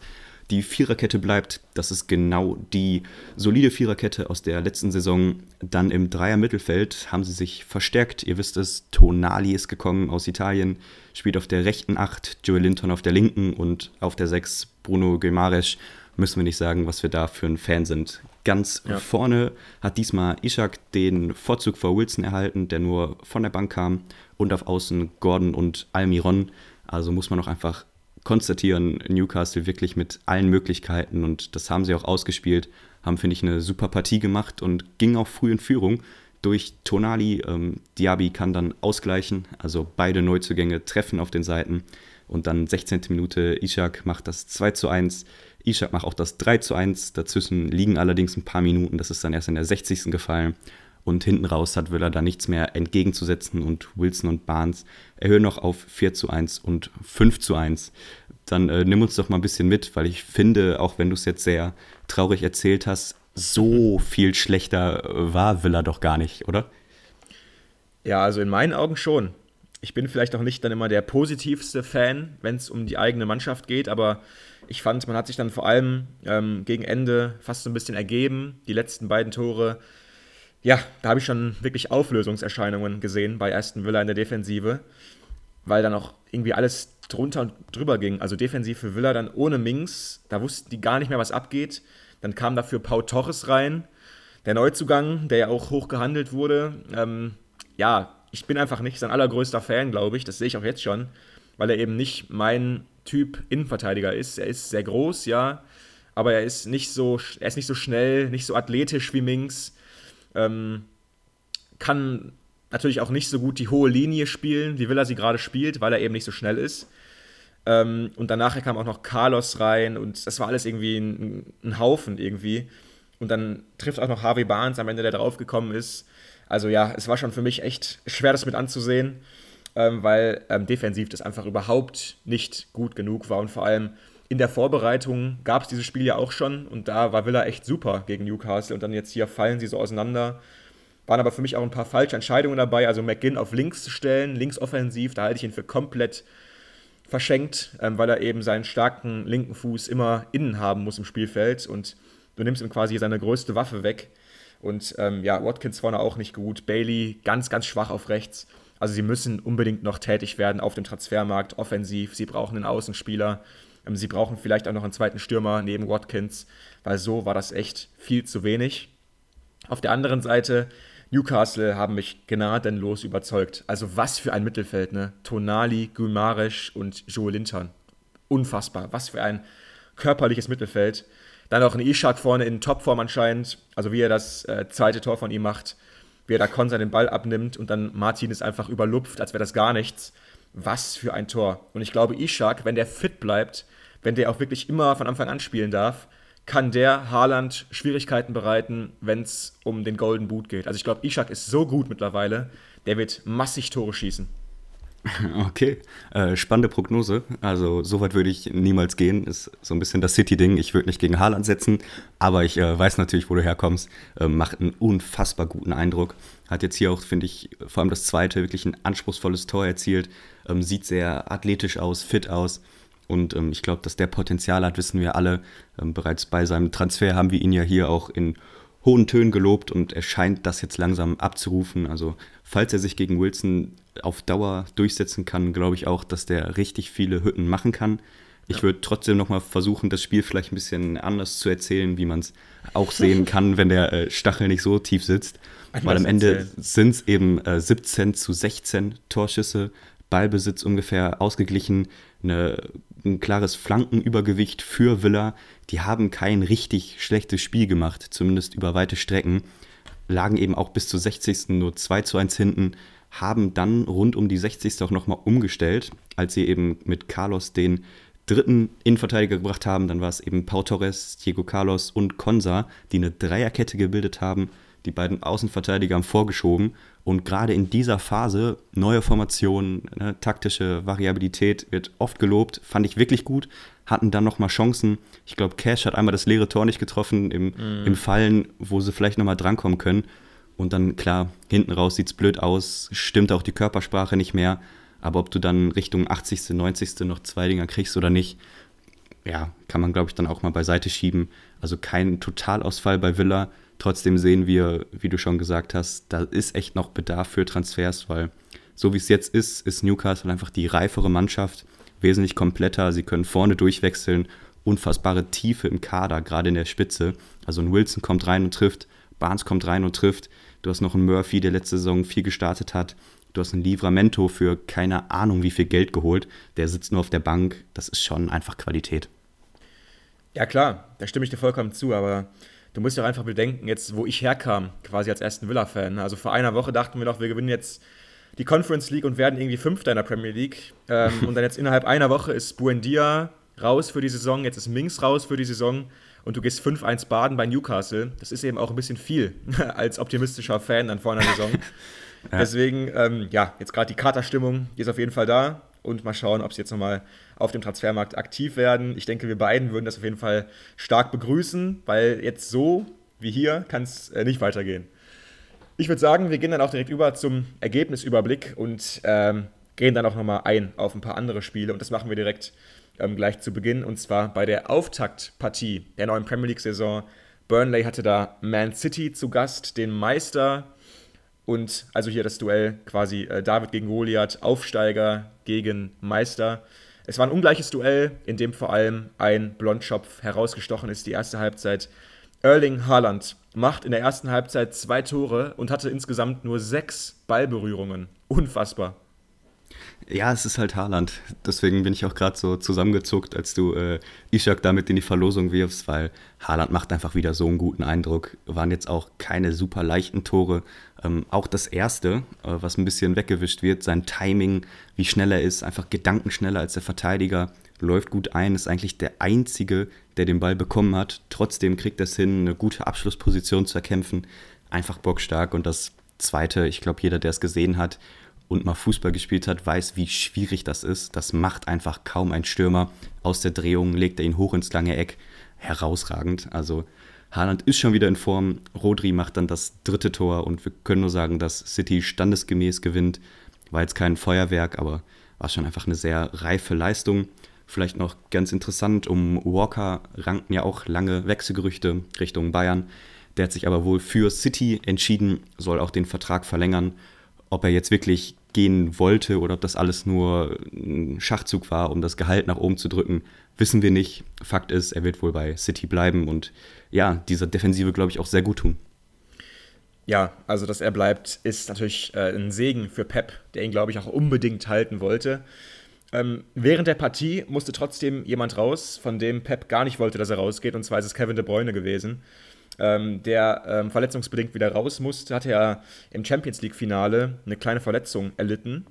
C: die Viererkette bleibt. Das ist genau die solide Viererkette aus der letzten Saison. Dann im Dreier-Mittelfeld haben sie sich verstärkt. Ihr wisst es, Tonali ist gekommen aus Italien, spielt auf der rechten Acht, Joey Linton auf der linken und auf der Sechs Bruno Guimaraes. Müssen wir nicht sagen, was wir da für ein Fan sind. Ganz ja. vorne hat diesmal Ishak den Vorzug vor Wilson erhalten, der nur von der Bank kam. Und auf Außen Gordon und Almiron. Also muss man auch einfach konstatieren Newcastle wirklich mit allen Möglichkeiten und das haben sie auch ausgespielt, haben, finde ich, eine super Partie gemacht und ging auch früh in Führung durch Tonali. Ähm, Diaby kann dann ausgleichen, also beide Neuzugänge treffen auf den Seiten und dann 16. Minute Ishak macht das 2 zu 1. Ishak macht auch das 3 zu 1. Dazwischen liegen allerdings ein paar Minuten, das ist dann erst in der 60. gefallen. Und hinten raus hat Willer da nichts mehr entgegenzusetzen und Wilson und Barnes erhöhen noch auf 4 zu 1 und 5 zu 1. Dann äh, nimm uns doch mal ein bisschen mit, weil ich finde, auch wenn du es jetzt sehr traurig erzählt hast, so viel schlechter war Villa doch gar nicht, oder?
B: Ja, also in meinen Augen schon. Ich bin vielleicht auch nicht dann immer der positivste Fan, wenn es um die eigene Mannschaft geht, aber ich fand, man hat sich dann vor allem ähm, gegen Ende fast so ein bisschen ergeben. Die letzten beiden Tore ja, da habe ich schon wirklich Auflösungserscheinungen gesehen bei Aston Villa in der Defensive, weil dann auch irgendwie alles drunter und drüber ging. Also defensiv für Villa dann ohne Minks, da wussten die gar nicht mehr, was abgeht. Dann kam dafür Pau Torres rein, der Neuzugang, der ja auch hoch gehandelt wurde. Ähm, ja, ich bin einfach nicht sein allergrößter Fan, glaube ich. Das sehe ich auch jetzt schon, weil er eben nicht mein Typ Innenverteidiger ist. Er ist sehr groß, ja, aber er ist nicht so, er ist nicht so schnell, nicht so athletisch wie Minks. Ähm, kann natürlich auch nicht so gut die hohe Linie spielen, wie Villa sie gerade spielt, weil er eben nicht so schnell ist. Ähm, und danach kam auch noch Carlos rein und das war alles irgendwie ein, ein, Haufen irgendwie. Und dann trifft auch noch Harvey Barnes am Ende, der draufgekommen ist. Also ja, es war schon für mich echt schwer, das mit anzusehen, ähm, weil ähm, defensiv das einfach überhaupt nicht gut genug war und vor allem in der Vorbereitung gab es dieses Spiel ja auch schon und da war Villa echt super gegen Newcastle und dann jetzt hier fallen sie so auseinander. Waren aber für mich auch ein paar falsche Entscheidungen dabei. Also McGinn auf links zu stellen, links offensiv, da halte ich ihn für komplett verschenkt, ähm, weil er eben seinen starken linken Fuß immer innen haben muss im Spielfeld und du nimmst ihm quasi seine größte Waffe weg. Und ähm, ja, Watkins vorne auch nicht gut, Bailey ganz, ganz schwach auf rechts. Also sie müssen unbedingt noch tätig werden auf dem Transfermarkt, offensiv. Sie brauchen einen Außenspieler. Ähm, sie brauchen vielleicht auch noch einen zweiten Stürmer neben Watkins, weil so war das echt viel zu wenig. Auf der anderen Seite, Newcastle haben mich gnadenlos überzeugt. Also was für ein Mittelfeld, ne? Tonali, Guimaraes und Joe Linton. Unfassbar. Was für ein körperliches Mittelfeld. Dann auch ein Ishak vorne in Topform anscheinend. Also wie er das äh, zweite Tor von ihm macht. Wie er da Konsa den Ball abnimmt und dann Martin ist einfach überlupft, als wäre das gar nichts. Was für ein Tor. Und ich glaube, Ishak, wenn der fit bleibt, wenn der auch wirklich immer von Anfang an spielen darf, kann der Haaland Schwierigkeiten bereiten, wenn es um den Golden Boot geht. Also ich glaube, Ishak ist so gut mittlerweile, der wird massig Tore schießen. *laughs*
C: Okay, äh, spannende Prognose. Also so weit würde ich niemals gehen. Ist so ein bisschen das City-Ding. Ich würde nicht gegen Haaland setzen, aber ich äh, weiß natürlich, wo du herkommst. Äh, macht einen unfassbar guten Eindruck. Hat jetzt hier auch, finde ich, vor allem das zweite wirklich ein anspruchsvolles Tor erzielt. Ähm, sieht sehr athletisch aus, fit aus. Und ähm, ich glaube, dass der Potenzial hat, wissen wir alle. Ähm, bereits bei seinem Transfer haben wir ihn ja hier auch in hohen Tönen gelobt und er scheint das jetzt langsam abzurufen. Also falls er sich gegen Wilson auf Dauer durchsetzen kann, glaube ich auch, dass der richtig viele Hütten machen kann. Ich ja. würde trotzdem nochmal versuchen, das Spiel vielleicht ein bisschen anders zu erzählen, wie man es auch sehen kann, wenn der äh, Stachel nicht so tief sitzt. Weil am Ende sind es eben äh, 17 zu 16 Torschüsse, Ballbesitz ungefähr ausgeglichen, eine ein klares Flankenübergewicht für Villa. Die haben kein richtig schlechtes Spiel gemacht, zumindest über weite Strecken. Lagen eben auch bis zur 60. nur 2 zu 1 hinten, haben dann rund um die 60. auch nochmal umgestellt, als sie eben mit Carlos den dritten Innenverteidiger gebracht haben. Dann war es eben Pau Torres, Diego Carlos und Consa, die eine Dreierkette gebildet haben. Die beiden Außenverteidiger haben vorgeschoben und gerade in dieser Phase, neue Formationen, ne, taktische Variabilität wird oft gelobt, fand ich wirklich gut, hatten dann nochmal Chancen. Ich glaube, Cash hat einmal das leere Tor nicht getroffen im, mm. im Fallen, wo sie vielleicht nochmal drankommen können. Und dann, klar, hinten raus sieht es blöd aus, stimmt auch die Körpersprache nicht mehr. Aber ob du dann Richtung 80., 90. noch zwei Dinger kriegst oder nicht, ja, kann man, glaube ich, dann auch mal beiseite schieben. Also kein Totalausfall bei Villa. Trotzdem sehen wir, wie du schon gesagt hast, da ist echt noch Bedarf für Transfers, weil so wie es jetzt ist, ist Newcastle einfach die reifere Mannschaft, wesentlich kompletter. Sie können vorne durchwechseln, unfassbare Tiefe im Kader, gerade in der Spitze. Also ein Wilson kommt rein und trifft, Barnes kommt rein und trifft. Du hast noch einen Murphy, der letzte Saison viel gestartet hat. Du hast einen Livramento für keine Ahnung wie viel Geld geholt. Der sitzt nur auf der Bank. Das ist schon einfach Qualität.
B: Ja, klar, da stimme ich dir vollkommen zu, aber du musst doch einfach bedenken, jetzt, wo ich herkam, quasi als ersten Villa-Fan. Also vor einer Woche dachten wir doch, wir gewinnen jetzt die Conference League und werden irgendwie Fünfter in der Premier League. Ähm, *laughs* und dann jetzt innerhalb einer Woche ist Buendia raus für die Saison, jetzt ist Minks raus für die Saison und du gehst 5-1 baden bei Newcastle. Das ist eben auch ein bisschen viel *laughs* als optimistischer Fan dann vor einer Saison. *laughs* ja. Deswegen, ähm, ja, jetzt gerade die Katerstimmung, die ist auf jeden Fall da und mal schauen, ob sie jetzt nochmal auf dem Transfermarkt aktiv werden. Ich denke, wir beiden würden das auf jeden Fall stark begrüßen, weil jetzt so wie hier kann es äh, nicht weitergehen. Ich würde sagen, wir gehen dann auch direkt über zum Ergebnisüberblick und ähm, gehen dann auch nochmal ein auf ein paar andere Spiele. Und das machen wir direkt ähm, gleich zu Beginn. Und zwar bei der Auftaktpartie der neuen Premier League-Saison. Burnley hatte da Man City zu Gast, den Meister. Und also hier das Duell quasi äh, David gegen Goliath, Aufsteiger gegen Meister. Es war ein ungleiches Duell, in dem vor allem ein Blondschopf herausgestochen ist. Die erste Halbzeit Erling Haaland macht in der ersten Halbzeit zwei Tore und hatte insgesamt nur sechs Ballberührungen. Unfassbar.
C: Ja, es ist halt Haaland. Deswegen bin ich auch gerade so zusammengezuckt, als du äh, Ishak damit in die Verlosung wirfst, weil Haaland macht einfach wieder so einen guten Eindruck. Waren jetzt auch keine super leichten Tore. Ähm, auch das erste, äh, was ein bisschen weggewischt wird, sein Timing, wie schnell er ist, einfach gedankenschneller als der Verteidiger läuft gut ein, ist eigentlich der Einzige, der den Ball bekommen hat. Trotzdem kriegt er es hin, eine gute Abschlussposition zu erkämpfen. Einfach bockstark. Und das Zweite, ich glaube, jeder, der es gesehen hat und mal Fußball gespielt hat, weiß, wie schwierig das ist. Das macht einfach kaum ein Stürmer. Aus der Drehung legt er ihn hoch ins lange Eck. Herausragend. Also Haaland ist schon wieder in Form. Rodri macht dann das dritte Tor und wir können nur sagen, dass City standesgemäß gewinnt. War jetzt kein Feuerwerk, aber war schon einfach eine sehr reife Leistung. Vielleicht noch ganz interessant, um Walker ranken ja auch lange Wechselgerüchte Richtung Bayern. Der hat sich aber wohl für City entschieden, soll auch den Vertrag verlängern. Ob er jetzt wirklich gehen wollte oder ob das alles nur ein Schachzug war, um das Gehalt nach oben zu drücken, wissen wir nicht. Fakt ist, er wird wohl bei City bleiben und ja, dieser Defensive, glaube ich, auch sehr gut tun.
B: Ja, also dass er bleibt, ist natürlich äh, ein Segen für Pep, der ihn, glaube ich, auch unbedingt halten wollte. Ähm, während der Partie musste trotzdem jemand raus, von dem Pep gar nicht wollte, dass er rausgeht, und zwar ist es Kevin De Bruyne gewesen, ähm, der ähm, verletzungsbedingt wieder raus musste. Hatte ja im Champions League-Finale eine kleine Verletzung erlitten,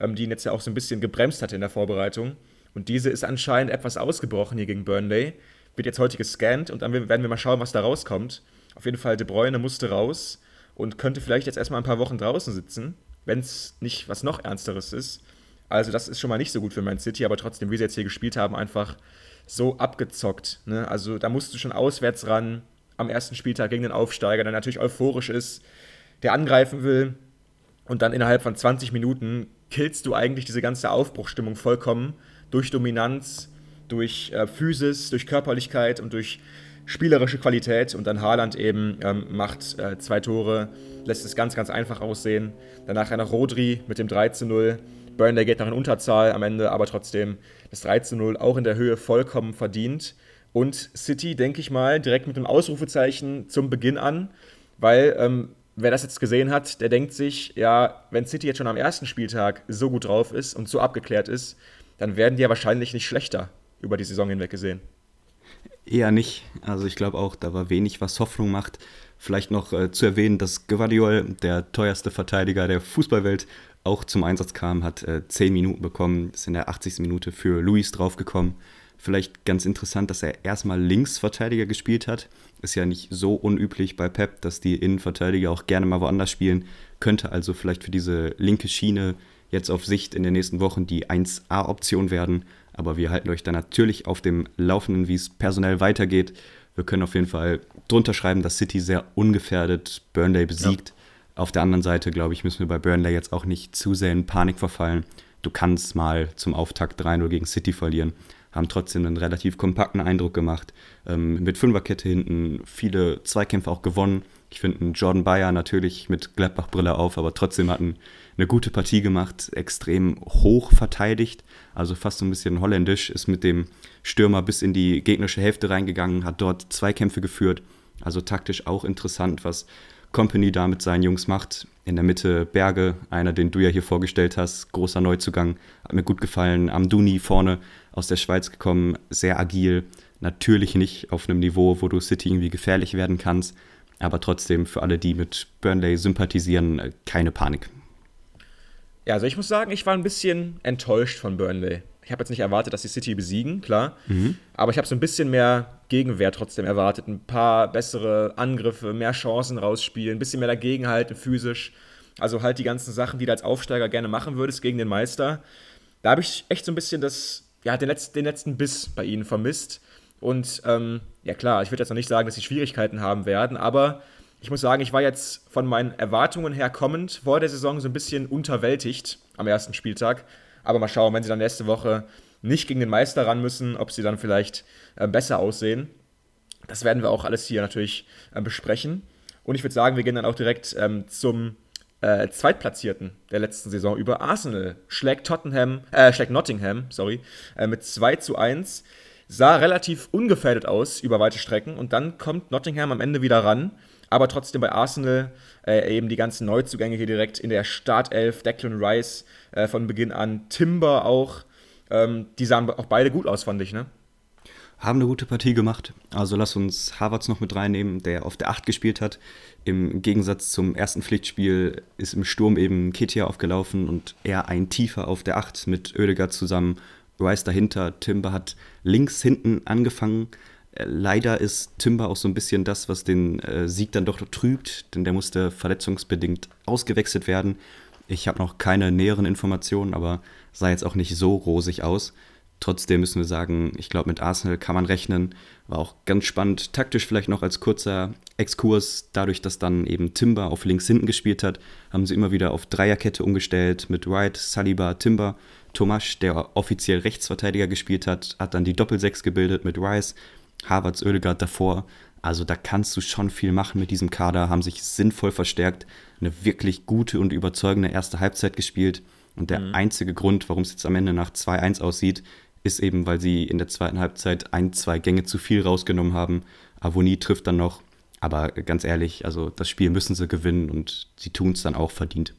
B: ähm, die ihn jetzt ja auch so ein bisschen gebremst hatte in der Vorbereitung. Und diese ist anscheinend etwas ausgebrochen hier gegen Burnley. Wird jetzt heute gescannt und dann werden wir mal schauen, was da rauskommt. Auf jeden Fall, De Bruyne musste raus und könnte vielleicht jetzt erstmal ein paar Wochen draußen sitzen, wenn es nicht was noch Ernsteres ist. Also das ist schon mal nicht so gut für Man City, aber trotzdem, wie sie jetzt hier gespielt haben, einfach so abgezockt. Ne? Also da musst du schon auswärts ran am ersten Spieltag gegen den Aufsteiger, der natürlich euphorisch ist, der angreifen will. Und dann innerhalb von 20 Minuten killst du eigentlich diese ganze Aufbruchstimmung vollkommen durch Dominanz, durch äh, Physis, durch Körperlichkeit und durch spielerische Qualität. Und dann Haaland eben ähm, macht äh, zwei Tore, lässt es ganz, ganz einfach aussehen. Danach noch Rodri mit dem 3 zu 0 Burnley geht noch in Unterzahl am Ende, aber trotzdem das 3 zu 0 auch in der Höhe vollkommen verdient. Und City, denke ich mal, direkt mit einem Ausrufezeichen zum Beginn an, weil ähm, wer das jetzt gesehen hat, der denkt sich, ja, wenn City jetzt schon am ersten Spieltag so gut drauf ist und so abgeklärt ist, dann werden die ja wahrscheinlich nicht schlechter über die Saison hinweg gesehen.
C: Eher nicht. Also ich glaube auch, da war wenig, was Hoffnung macht. Vielleicht noch äh, zu erwähnen, dass Guardiol, der teuerste Verteidiger der Fußballwelt, auch zum Einsatz kam, hat äh, 10 Minuten bekommen, ist in der 80. Minute für Luis draufgekommen. Vielleicht ganz interessant, dass er erstmal Linksverteidiger gespielt hat. Ist ja nicht so unüblich bei Pep, dass die Innenverteidiger auch gerne mal woanders spielen. Könnte also vielleicht für diese linke Schiene jetzt auf Sicht in den nächsten Wochen die 1A-Option werden. Aber wir halten euch da natürlich auf dem Laufenden, wie es personell weitergeht. Wir können auf jeden Fall drunter schreiben, dass City sehr ungefährdet Burnley besiegt. Ja. Auf der anderen Seite, glaube ich, müssen wir bei Burnley jetzt auch nicht zu sehr in Panik verfallen. Du kannst mal zum Auftakt 3-0 gegen City verlieren. Haben trotzdem einen relativ kompakten Eindruck gemacht. Ähm, mit Fünferkette hinten viele Zweikämpfe auch gewonnen. Ich finde Jordan Bayer natürlich mit Gladbach-Brille auf, aber trotzdem hatten eine gute Partie gemacht, extrem hoch verteidigt, also fast so ein bisschen holländisch, ist mit dem Stürmer bis in die gegnerische Hälfte reingegangen, hat dort Zweikämpfe geführt. Also taktisch auch interessant, was Company da mit seinen Jungs macht. In der Mitte Berge, einer, den du ja hier vorgestellt hast, großer Neuzugang, hat mir gut gefallen. Amduni vorne aus der Schweiz gekommen, sehr agil. Natürlich nicht auf einem Niveau, wo du City irgendwie gefährlich werden kannst, aber trotzdem für alle, die mit Burnley sympathisieren, äh, keine Panik.
B: Ja, also ich muss sagen, ich war ein bisschen enttäuscht von Burnley. Ich habe jetzt nicht erwartet, dass die City besiegen, klar. Mhm. Aber ich habe so ein bisschen mehr Gegenwehr trotzdem erwartet. Ein paar bessere Angriffe, mehr Chancen rausspielen, ein bisschen mehr dagegenhalten physisch. Also halt die ganzen Sachen, die du als Aufsteiger gerne machen würdest gegen den Meister. Da habe ich echt so ein bisschen das, ja, den, letzten, den letzten Biss bei ihnen vermisst. Und ähm, ja klar, ich würde jetzt noch nicht sagen, dass sie Schwierigkeiten haben werden, aber ich muss sagen, ich war jetzt von meinen Erwartungen her kommend vor der Saison so ein bisschen unterwältigt am ersten Spieltag. Aber mal schauen, wenn sie dann nächste Woche nicht gegen den Meister ran müssen, ob sie dann vielleicht äh, besser aussehen. Das werden wir auch alles hier natürlich äh, besprechen. Und ich würde sagen, wir gehen dann auch direkt ähm, zum äh, Zweitplatzierten der letzten Saison über. Arsenal schlägt Tottenham, äh, schlägt Nottingham, sorry, äh, mit 2 zu 1. Sah relativ ungefährdet aus über weite Strecken und dann kommt Nottingham am Ende wieder ran aber trotzdem bei Arsenal äh, eben die ganzen Neuzugänge hier direkt in der Startelf. Declan Rice äh, von Beginn an, Timber auch. Ähm, die sahen auch beide gut aus, fand ich, ne?
C: Haben eine gute Partie gemacht. Also lass uns Havertz noch mit reinnehmen, der auf der 8 gespielt hat. Im Gegensatz zum ersten Pflichtspiel ist im Sturm eben Ketia aufgelaufen und er ein Tiefer auf der 8 mit Oedegaard zusammen. Rice dahinter, Timber hat links hinten angefangen, Leider ist Timber auch so ein bisschen das, was den äh, Sieg dann doch trübt, denn der musste verletzungsbedingt ausgewechselt werden. Ich habe noch keine näheren Informationen, aber sah jetzt auch nicht so rosig aus. Trotzdem müssen wir sagen, ich glaube, mit Arsenal kann man rechnen. War auch ganz spannend, taktisch vielleicht noch als kurzer Exkurs. Dadurch, dass dann eben Timber auf links hinten gespielt hat, haben sie immer wieder auf Dreierkette umgestellt mit Wright, Saliba, Timber. Tomasch, der offiziell Rechtsverteidiger gespielt hat, hat dann die Doppelsechs gebildet mit Rice. Harvards Oedegaard davor. Also da kannst du schon viel machen mit diesem Kader, haben sich sinnvoll verstärkt, eine wirklich gute und überzeugende erste Halbzeit gespielt. Und der mhm. einzige Grund, warum es jetzt am Ende nach 2-1 aussieht, ist eben, weil sie in der zweiten Halbzeit ein, zwei Gänge zu viel rausgenommen haben. Avonie trifft dann noch. Aber ganz ehrlich, also das Spiel müssen sie gewinnen und sie tun es dann auch verdient.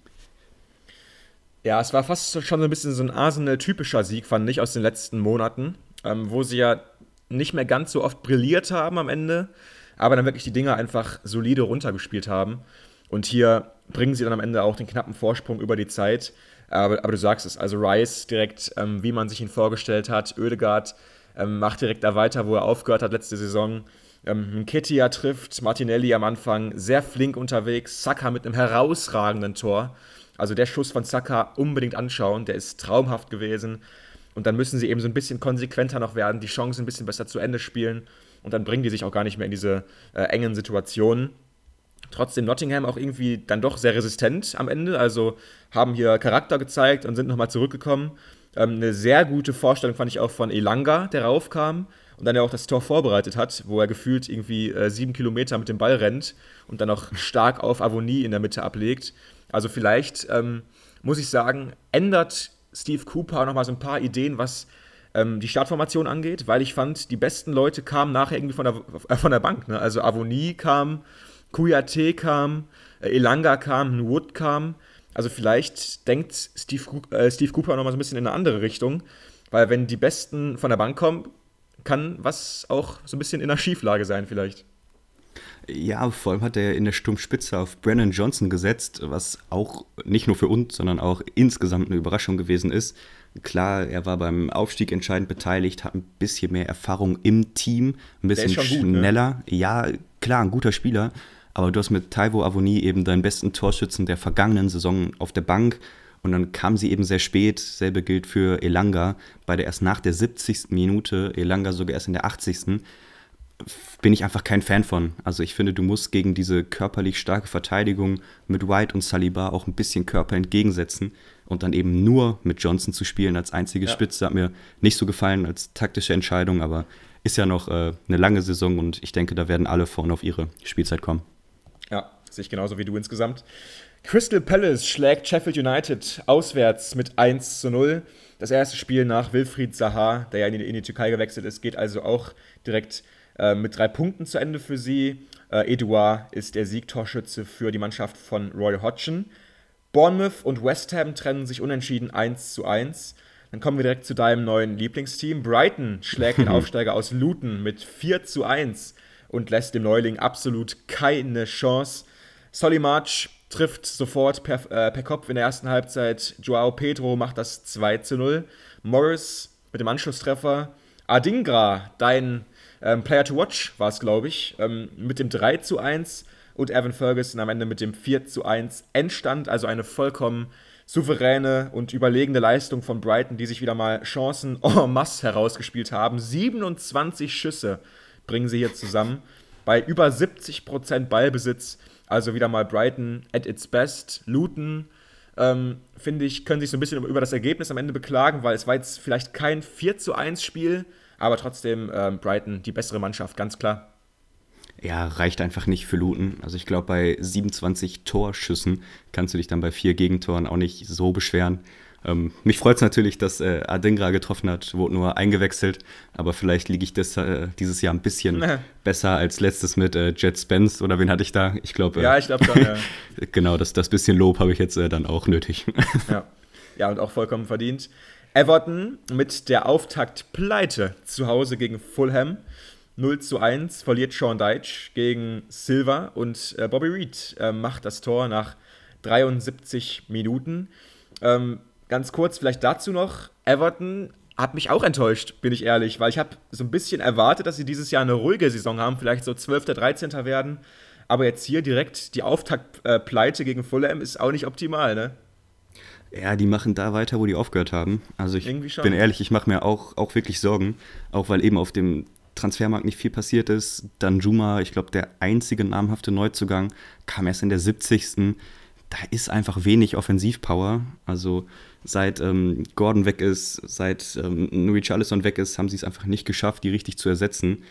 B: Ja, es war fast schon so ein bisschen so ein Arsenal-typischer Sieg, fand ich, aus den letzten Monaten, ähm, wo sie ja nicht mehr ganz so oft brilliert haben am Ende, aber dann wirklich die Dinger einfach solide runtergespielt haben. Und hier bringen sie dann am Ende auch den knappen Vorsprung über die Zeit. Aber, aber du sagst es, also Rice direkt, ähm, wie man sich ihn vorgestellt hat, Oedegaard ähm, macht direkt da weiter, wo er aufgehört hat letzte Saison. Ähm, Ketia trifft, Martinelli am Anfang sehr flink unterwegs, Saka mit einem herausragenden Tor. Also der Schuss von Saka unbedingt anschauen, der ist traumhaft gewesen. Und dann müssen sie eben so ein bisschen konsequenter noch werden, die Chancen ein bisschen besser zu Ende spielen. Und dann bringen die sich auch gar nicht mehr in diese äh, engen Situationen. Trotzdem Nottingham auch irgendwie dann doch sehr resistent am Ende. Also haben hier Charakter gezeigt und sind nochmal zurückgekommen. Ähm, eine sehr gute Vorstellung fand ich auch von Elanga, der raufkam und dann ja auch das Tor vorbereitet hat, wo er gefühlt irgendwie äh, sieben Kilometer mit dem Ball rennt und dann auch stark auf Avonie in der Mitte ablegt. Also vielleicht ähm, muss ich sagen, ändert Steve Cooper nochmal so ein paar Ideen, was ähm, die Startformation angeht, weil ich fand, die besten Leute kamen nachher irgendwie von der, äh, von der Bank. Ne? Also Avonie kam, Kuyate kam, äh, Elanga kam, Wood kam. Also vielleicht denkt Steve, äh, Steve Cooper nochmal so ein bisschen in eine andere Richtung, weil wenn die Besten von der Bank kommen, kann was auch so ein bisschen in einer Schieflage sein vielleicht.
C: Ja, vor allem hat er in der Sturmspitze auf Brennan Johnson gesetzt, was auch nicht nur für uns, sondern auch insgesamt eine Überraschung gewesen ist. Klar, er war beim Aufstieg entscheidend beteiligt, hat ein bisschen mehr Erfahrung im Team, ein bisschen schneller. Gut, ne? Ja, klar, ein guter Spieler, aber du hast mit Taiwo Avoni eben deinen besten Torschützen der vergangenen Saison auf der Bank und dann kam sie eben sehr spät. Selbe gilt für Elanga, beide erst nach der 70. Minute, Elanga sogar erst in der 80 bin ich einfach kein Fan von. Also ich finde, du musst gegen diese körperlich starke Verteidigung mit White und Saliba auch ein bisschen Körper entgegensetzen und dann eben nur mit Johnson zu spielen als einzige ja. Spitze hat mir nicht so gefallen als taktische Entscheidung, aber ist ja noch äh, eine lange Saison und ich denke, da werden alle vorne auf ihre Spielzeit kommen.
B: Sehe ich genauso wie du insgesamt. Crystal Palace schlägt Sheffield United auswärts mit 1 zu 0. Das erste Spiel nach Wilfried Zaha, der ja in die, in die Türkei gewechselt ist, geht also auch direkt äh, mit drei Punkten zu Ende für sie. Äh, Eduard ist der Siegtorschütze für die Mannschaft von Roy Hodgson. Bournemouth und West Ham trennen sich unentschieden 1 zu 1. Dann kommen wir direkt zu deinem neuen Lieblingsteam. Brighton schlägt den *laughs* Aufsteiger aus Luton mit 4 zu 1 und lässt dem Neuling absolut keine Chance. Solly March trifft sofort per, äh, per Kopf in der ersten Halbzeit. Joao Pedro macht das 2 zu 0. Morris mit dem Anschlusstreffer. Adingra, dein ähm, Player to Watch war es, glaube ich, ähm, mit dem 3 zu 1 und Evan Ferguson am Ende mit dem 4 zu 1 Endstand, also eine vollkommen souveräne und überlegene Leistung von Brighton, die sich wieder mal Chancen *laughs* en masse herausgespielt haben. 27 Schüsse bringen sie hier zusammen. Bei über 70% Ballbesitz, also wieder mal Brighton at its best. Luton, ähm, finde ich, können sich so ein bisschen über das Ergebnis am Ende beklagen, weil es war jetzt vielleicht kein 4 zu 1 Spiel, aber trotzdem ähm, Brighton die bessere Mannschaft, ganz klar.
C: Ja, reicht einfach nicht für Luton. Also ich glaube, bei 27 Torschüssen kannst du dich dann bei vier Gegentoren auch nicht so beschweren. Ähm, mich freut es natürlich, dass äh, Adingra getroffen hat, wurde nur eingewechselt, aber vielleicht liege ich das, äh, dieses Jahr ein bisschen *laughs* besser als letztes mit äh, Jet Spence oder wen hatte ich da? Ich glaube. Äh,
B: ja, ich glaube schon, ja. *laughs*
C: genau, das, das bisschen Lob habe ich jetzt äh, dann auch nötig. *laughs*
B: ja. ja, und auch vollkommen verdient. Everton mit der Auftaktpleite zu Hause gegen Fulham. 0 zu 1 verliert Sean Deitch gegen Silva und äh, Bobby Reed äh, macht das Tor nach 73 Minuten. Ähm, ganz kurz vielleicht dazu noch, Everton hat mich auch enttäuscht, bin ich ehrlich, weil ich habe so ein bisschen erwartet, dass sie dieses Jahr eine ruhige Saison haben, vielleicht so 12., 13. werden. Aber jetzt hier direkt die Auftaktpleite gegen Fulham ist auch nicht optimal, ne?
C: Ja, die machen da weiter, wo die aufgehört haben. Also ich bin ehrlich, ich mache mir auch, auch wirklich Sorgen, auch weil eben auf dem Transfermarkt nicht viel passiert ist. Dann Juma, ich glaube, der einzige namhafte Neuzugang, kam erst in der 70. Da ist einfach wenig Offensivpower. Also seit ähm, Gordon weg ist, seit ähm, Nuri Charlison weg ist, haben sie es einfach nicht geschafft, die richtig zu ersetzen.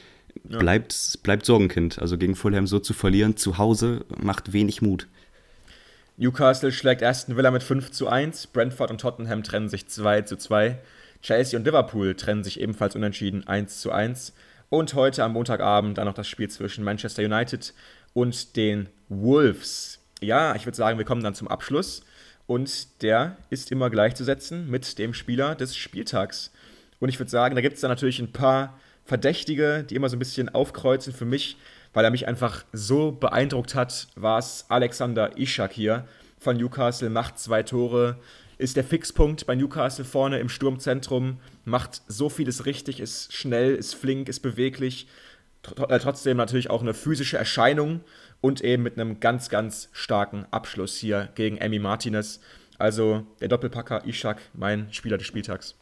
C: Ja. Bleibt, bleibt Sorgenkind. Also gegen Fulham so zu verlieren, zu Hause, macht wenig Mut.
B: Newcastle schlägt Aston Villa mit 5 zu 1. Brentford und Tottenham trennen sich 2 zu 2. Chelsea und Liverpool trennen sich ebenfalls unentschieden 1 zu 1. Und heute am Montagabend dann noch das Spiel zwischen Manchester United und den Wolves. Ja, ich würde sagen, wir kommen dann zum Abschluss. Und der ist immer gleichzusetzen mit dem Spieler des Spieltags. Und ich würde sagen, da gibt es dann natürlich ein paar Verdächtige, die immer so ein bisschen aufkreuzen für mich, weil er mich einfach so beeindruckt hat, war es Alexander Ishak hier von Newcastle, macht zwei Tore, ist der Fixpunkt bei Newcastle vorne im Sturmzentrum, macht so vieles richtig, ist schnell, ist flink, ist beweglich, tr äh, trotzdem natürlich auch eine physische Erscheinung und eben mit einem ganz, ganz starken Abschluss hier gegen Emmy Martinez. Also der Doppelpacker Ishak, mein Spieler des Spieltags.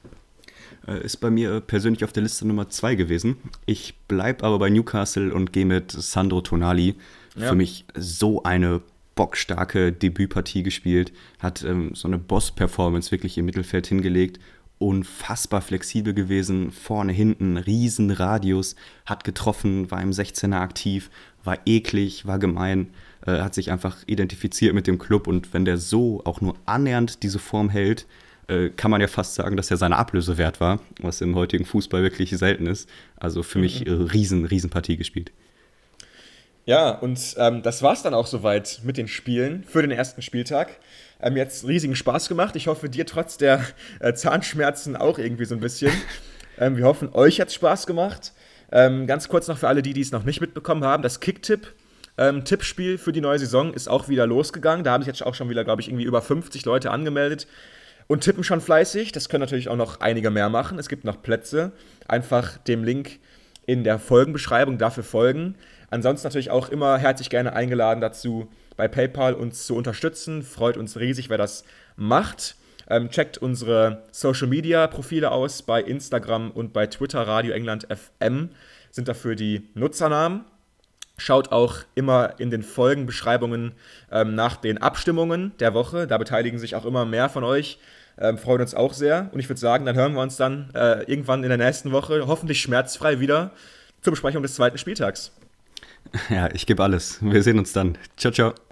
C: Äh, ist bei mir persönlich auf der Liste Nummer 2 gewesen. Ich bleibe aber bei Newcastle und gehe mit Sandro Tonali. Ja. Für mich so eine bockstarke Debütpartie gespielt, hat ähm, so eine Boss-Performance wirklich im Mittelfeld hingelegt, unfassbar flexibel gewesen, vorne, hinten, riesen Radius, hat getroffen, war im 16er aktiv, war eklig, war gemein, äh, hat sich einfach identifiziert mit dem Club und wenn der so auch nur annähernd diese Form hält, äh, kann man ja fast sagen, dass er seine Ablöse wert war, was im heutigen Fußball wirklich selten ist. Also für mhm. mich äh, riesen, riesen Partie gespielt.
B: Ja, und ähm, das war es dann auch soweit mit den Spielen für den ersten Spieltag. Ähm, jetzt riesigen Spaß gemacht. Ich hoffe, dir trotz der äh, Zahnschmerzen auch irgendwie so ein bisschen. *laughs* ähm, wir hoffen, euch hat es Spaß gemacht. Ähm, ganz kurz noch für alle, die, die es noch nicht mitbekommen haben: Das Kicktipp. Ähm, Tippspiel für die neue Saison ist auch wieder losgegangen. Da haben sich jetzt auch schon wieder, glaube ich, irgendwie über 50 Leute angemeldet und tippen schon fleißig. Das können natürlich auch noch einige mehr machen. Es gibt noch Plätze. Einfach dem Link in der Folgenbeschreibung dafür folgen. Ansonsten natürlich auch immer herzlich gerne eingeladen dazu, bei PayPal uns zu unterstützen. Freut uns riesig, wer das macht. Ähm, checkt unsere Social Media Profile aus bei Instagram und bei Twitter Radio England FM sind dafür die Nutzernamen. Schaut auch immer in den Folgenbeschreibungen ähm, nach den Abstimmungen der Woche. Da beteiligen sich auch immer mehr von euch. Ähm, freut uns auch sehr. Und ich würde sagen, dann hören wir uns dann äh, irgendwann in der nächsten Woche hoffentlich schmerzfrei wieder zur Besprechung des zweiten Spieltags.
C: Ja, ich gebe alles. Wir sehen uns dann. Ciao, ciao.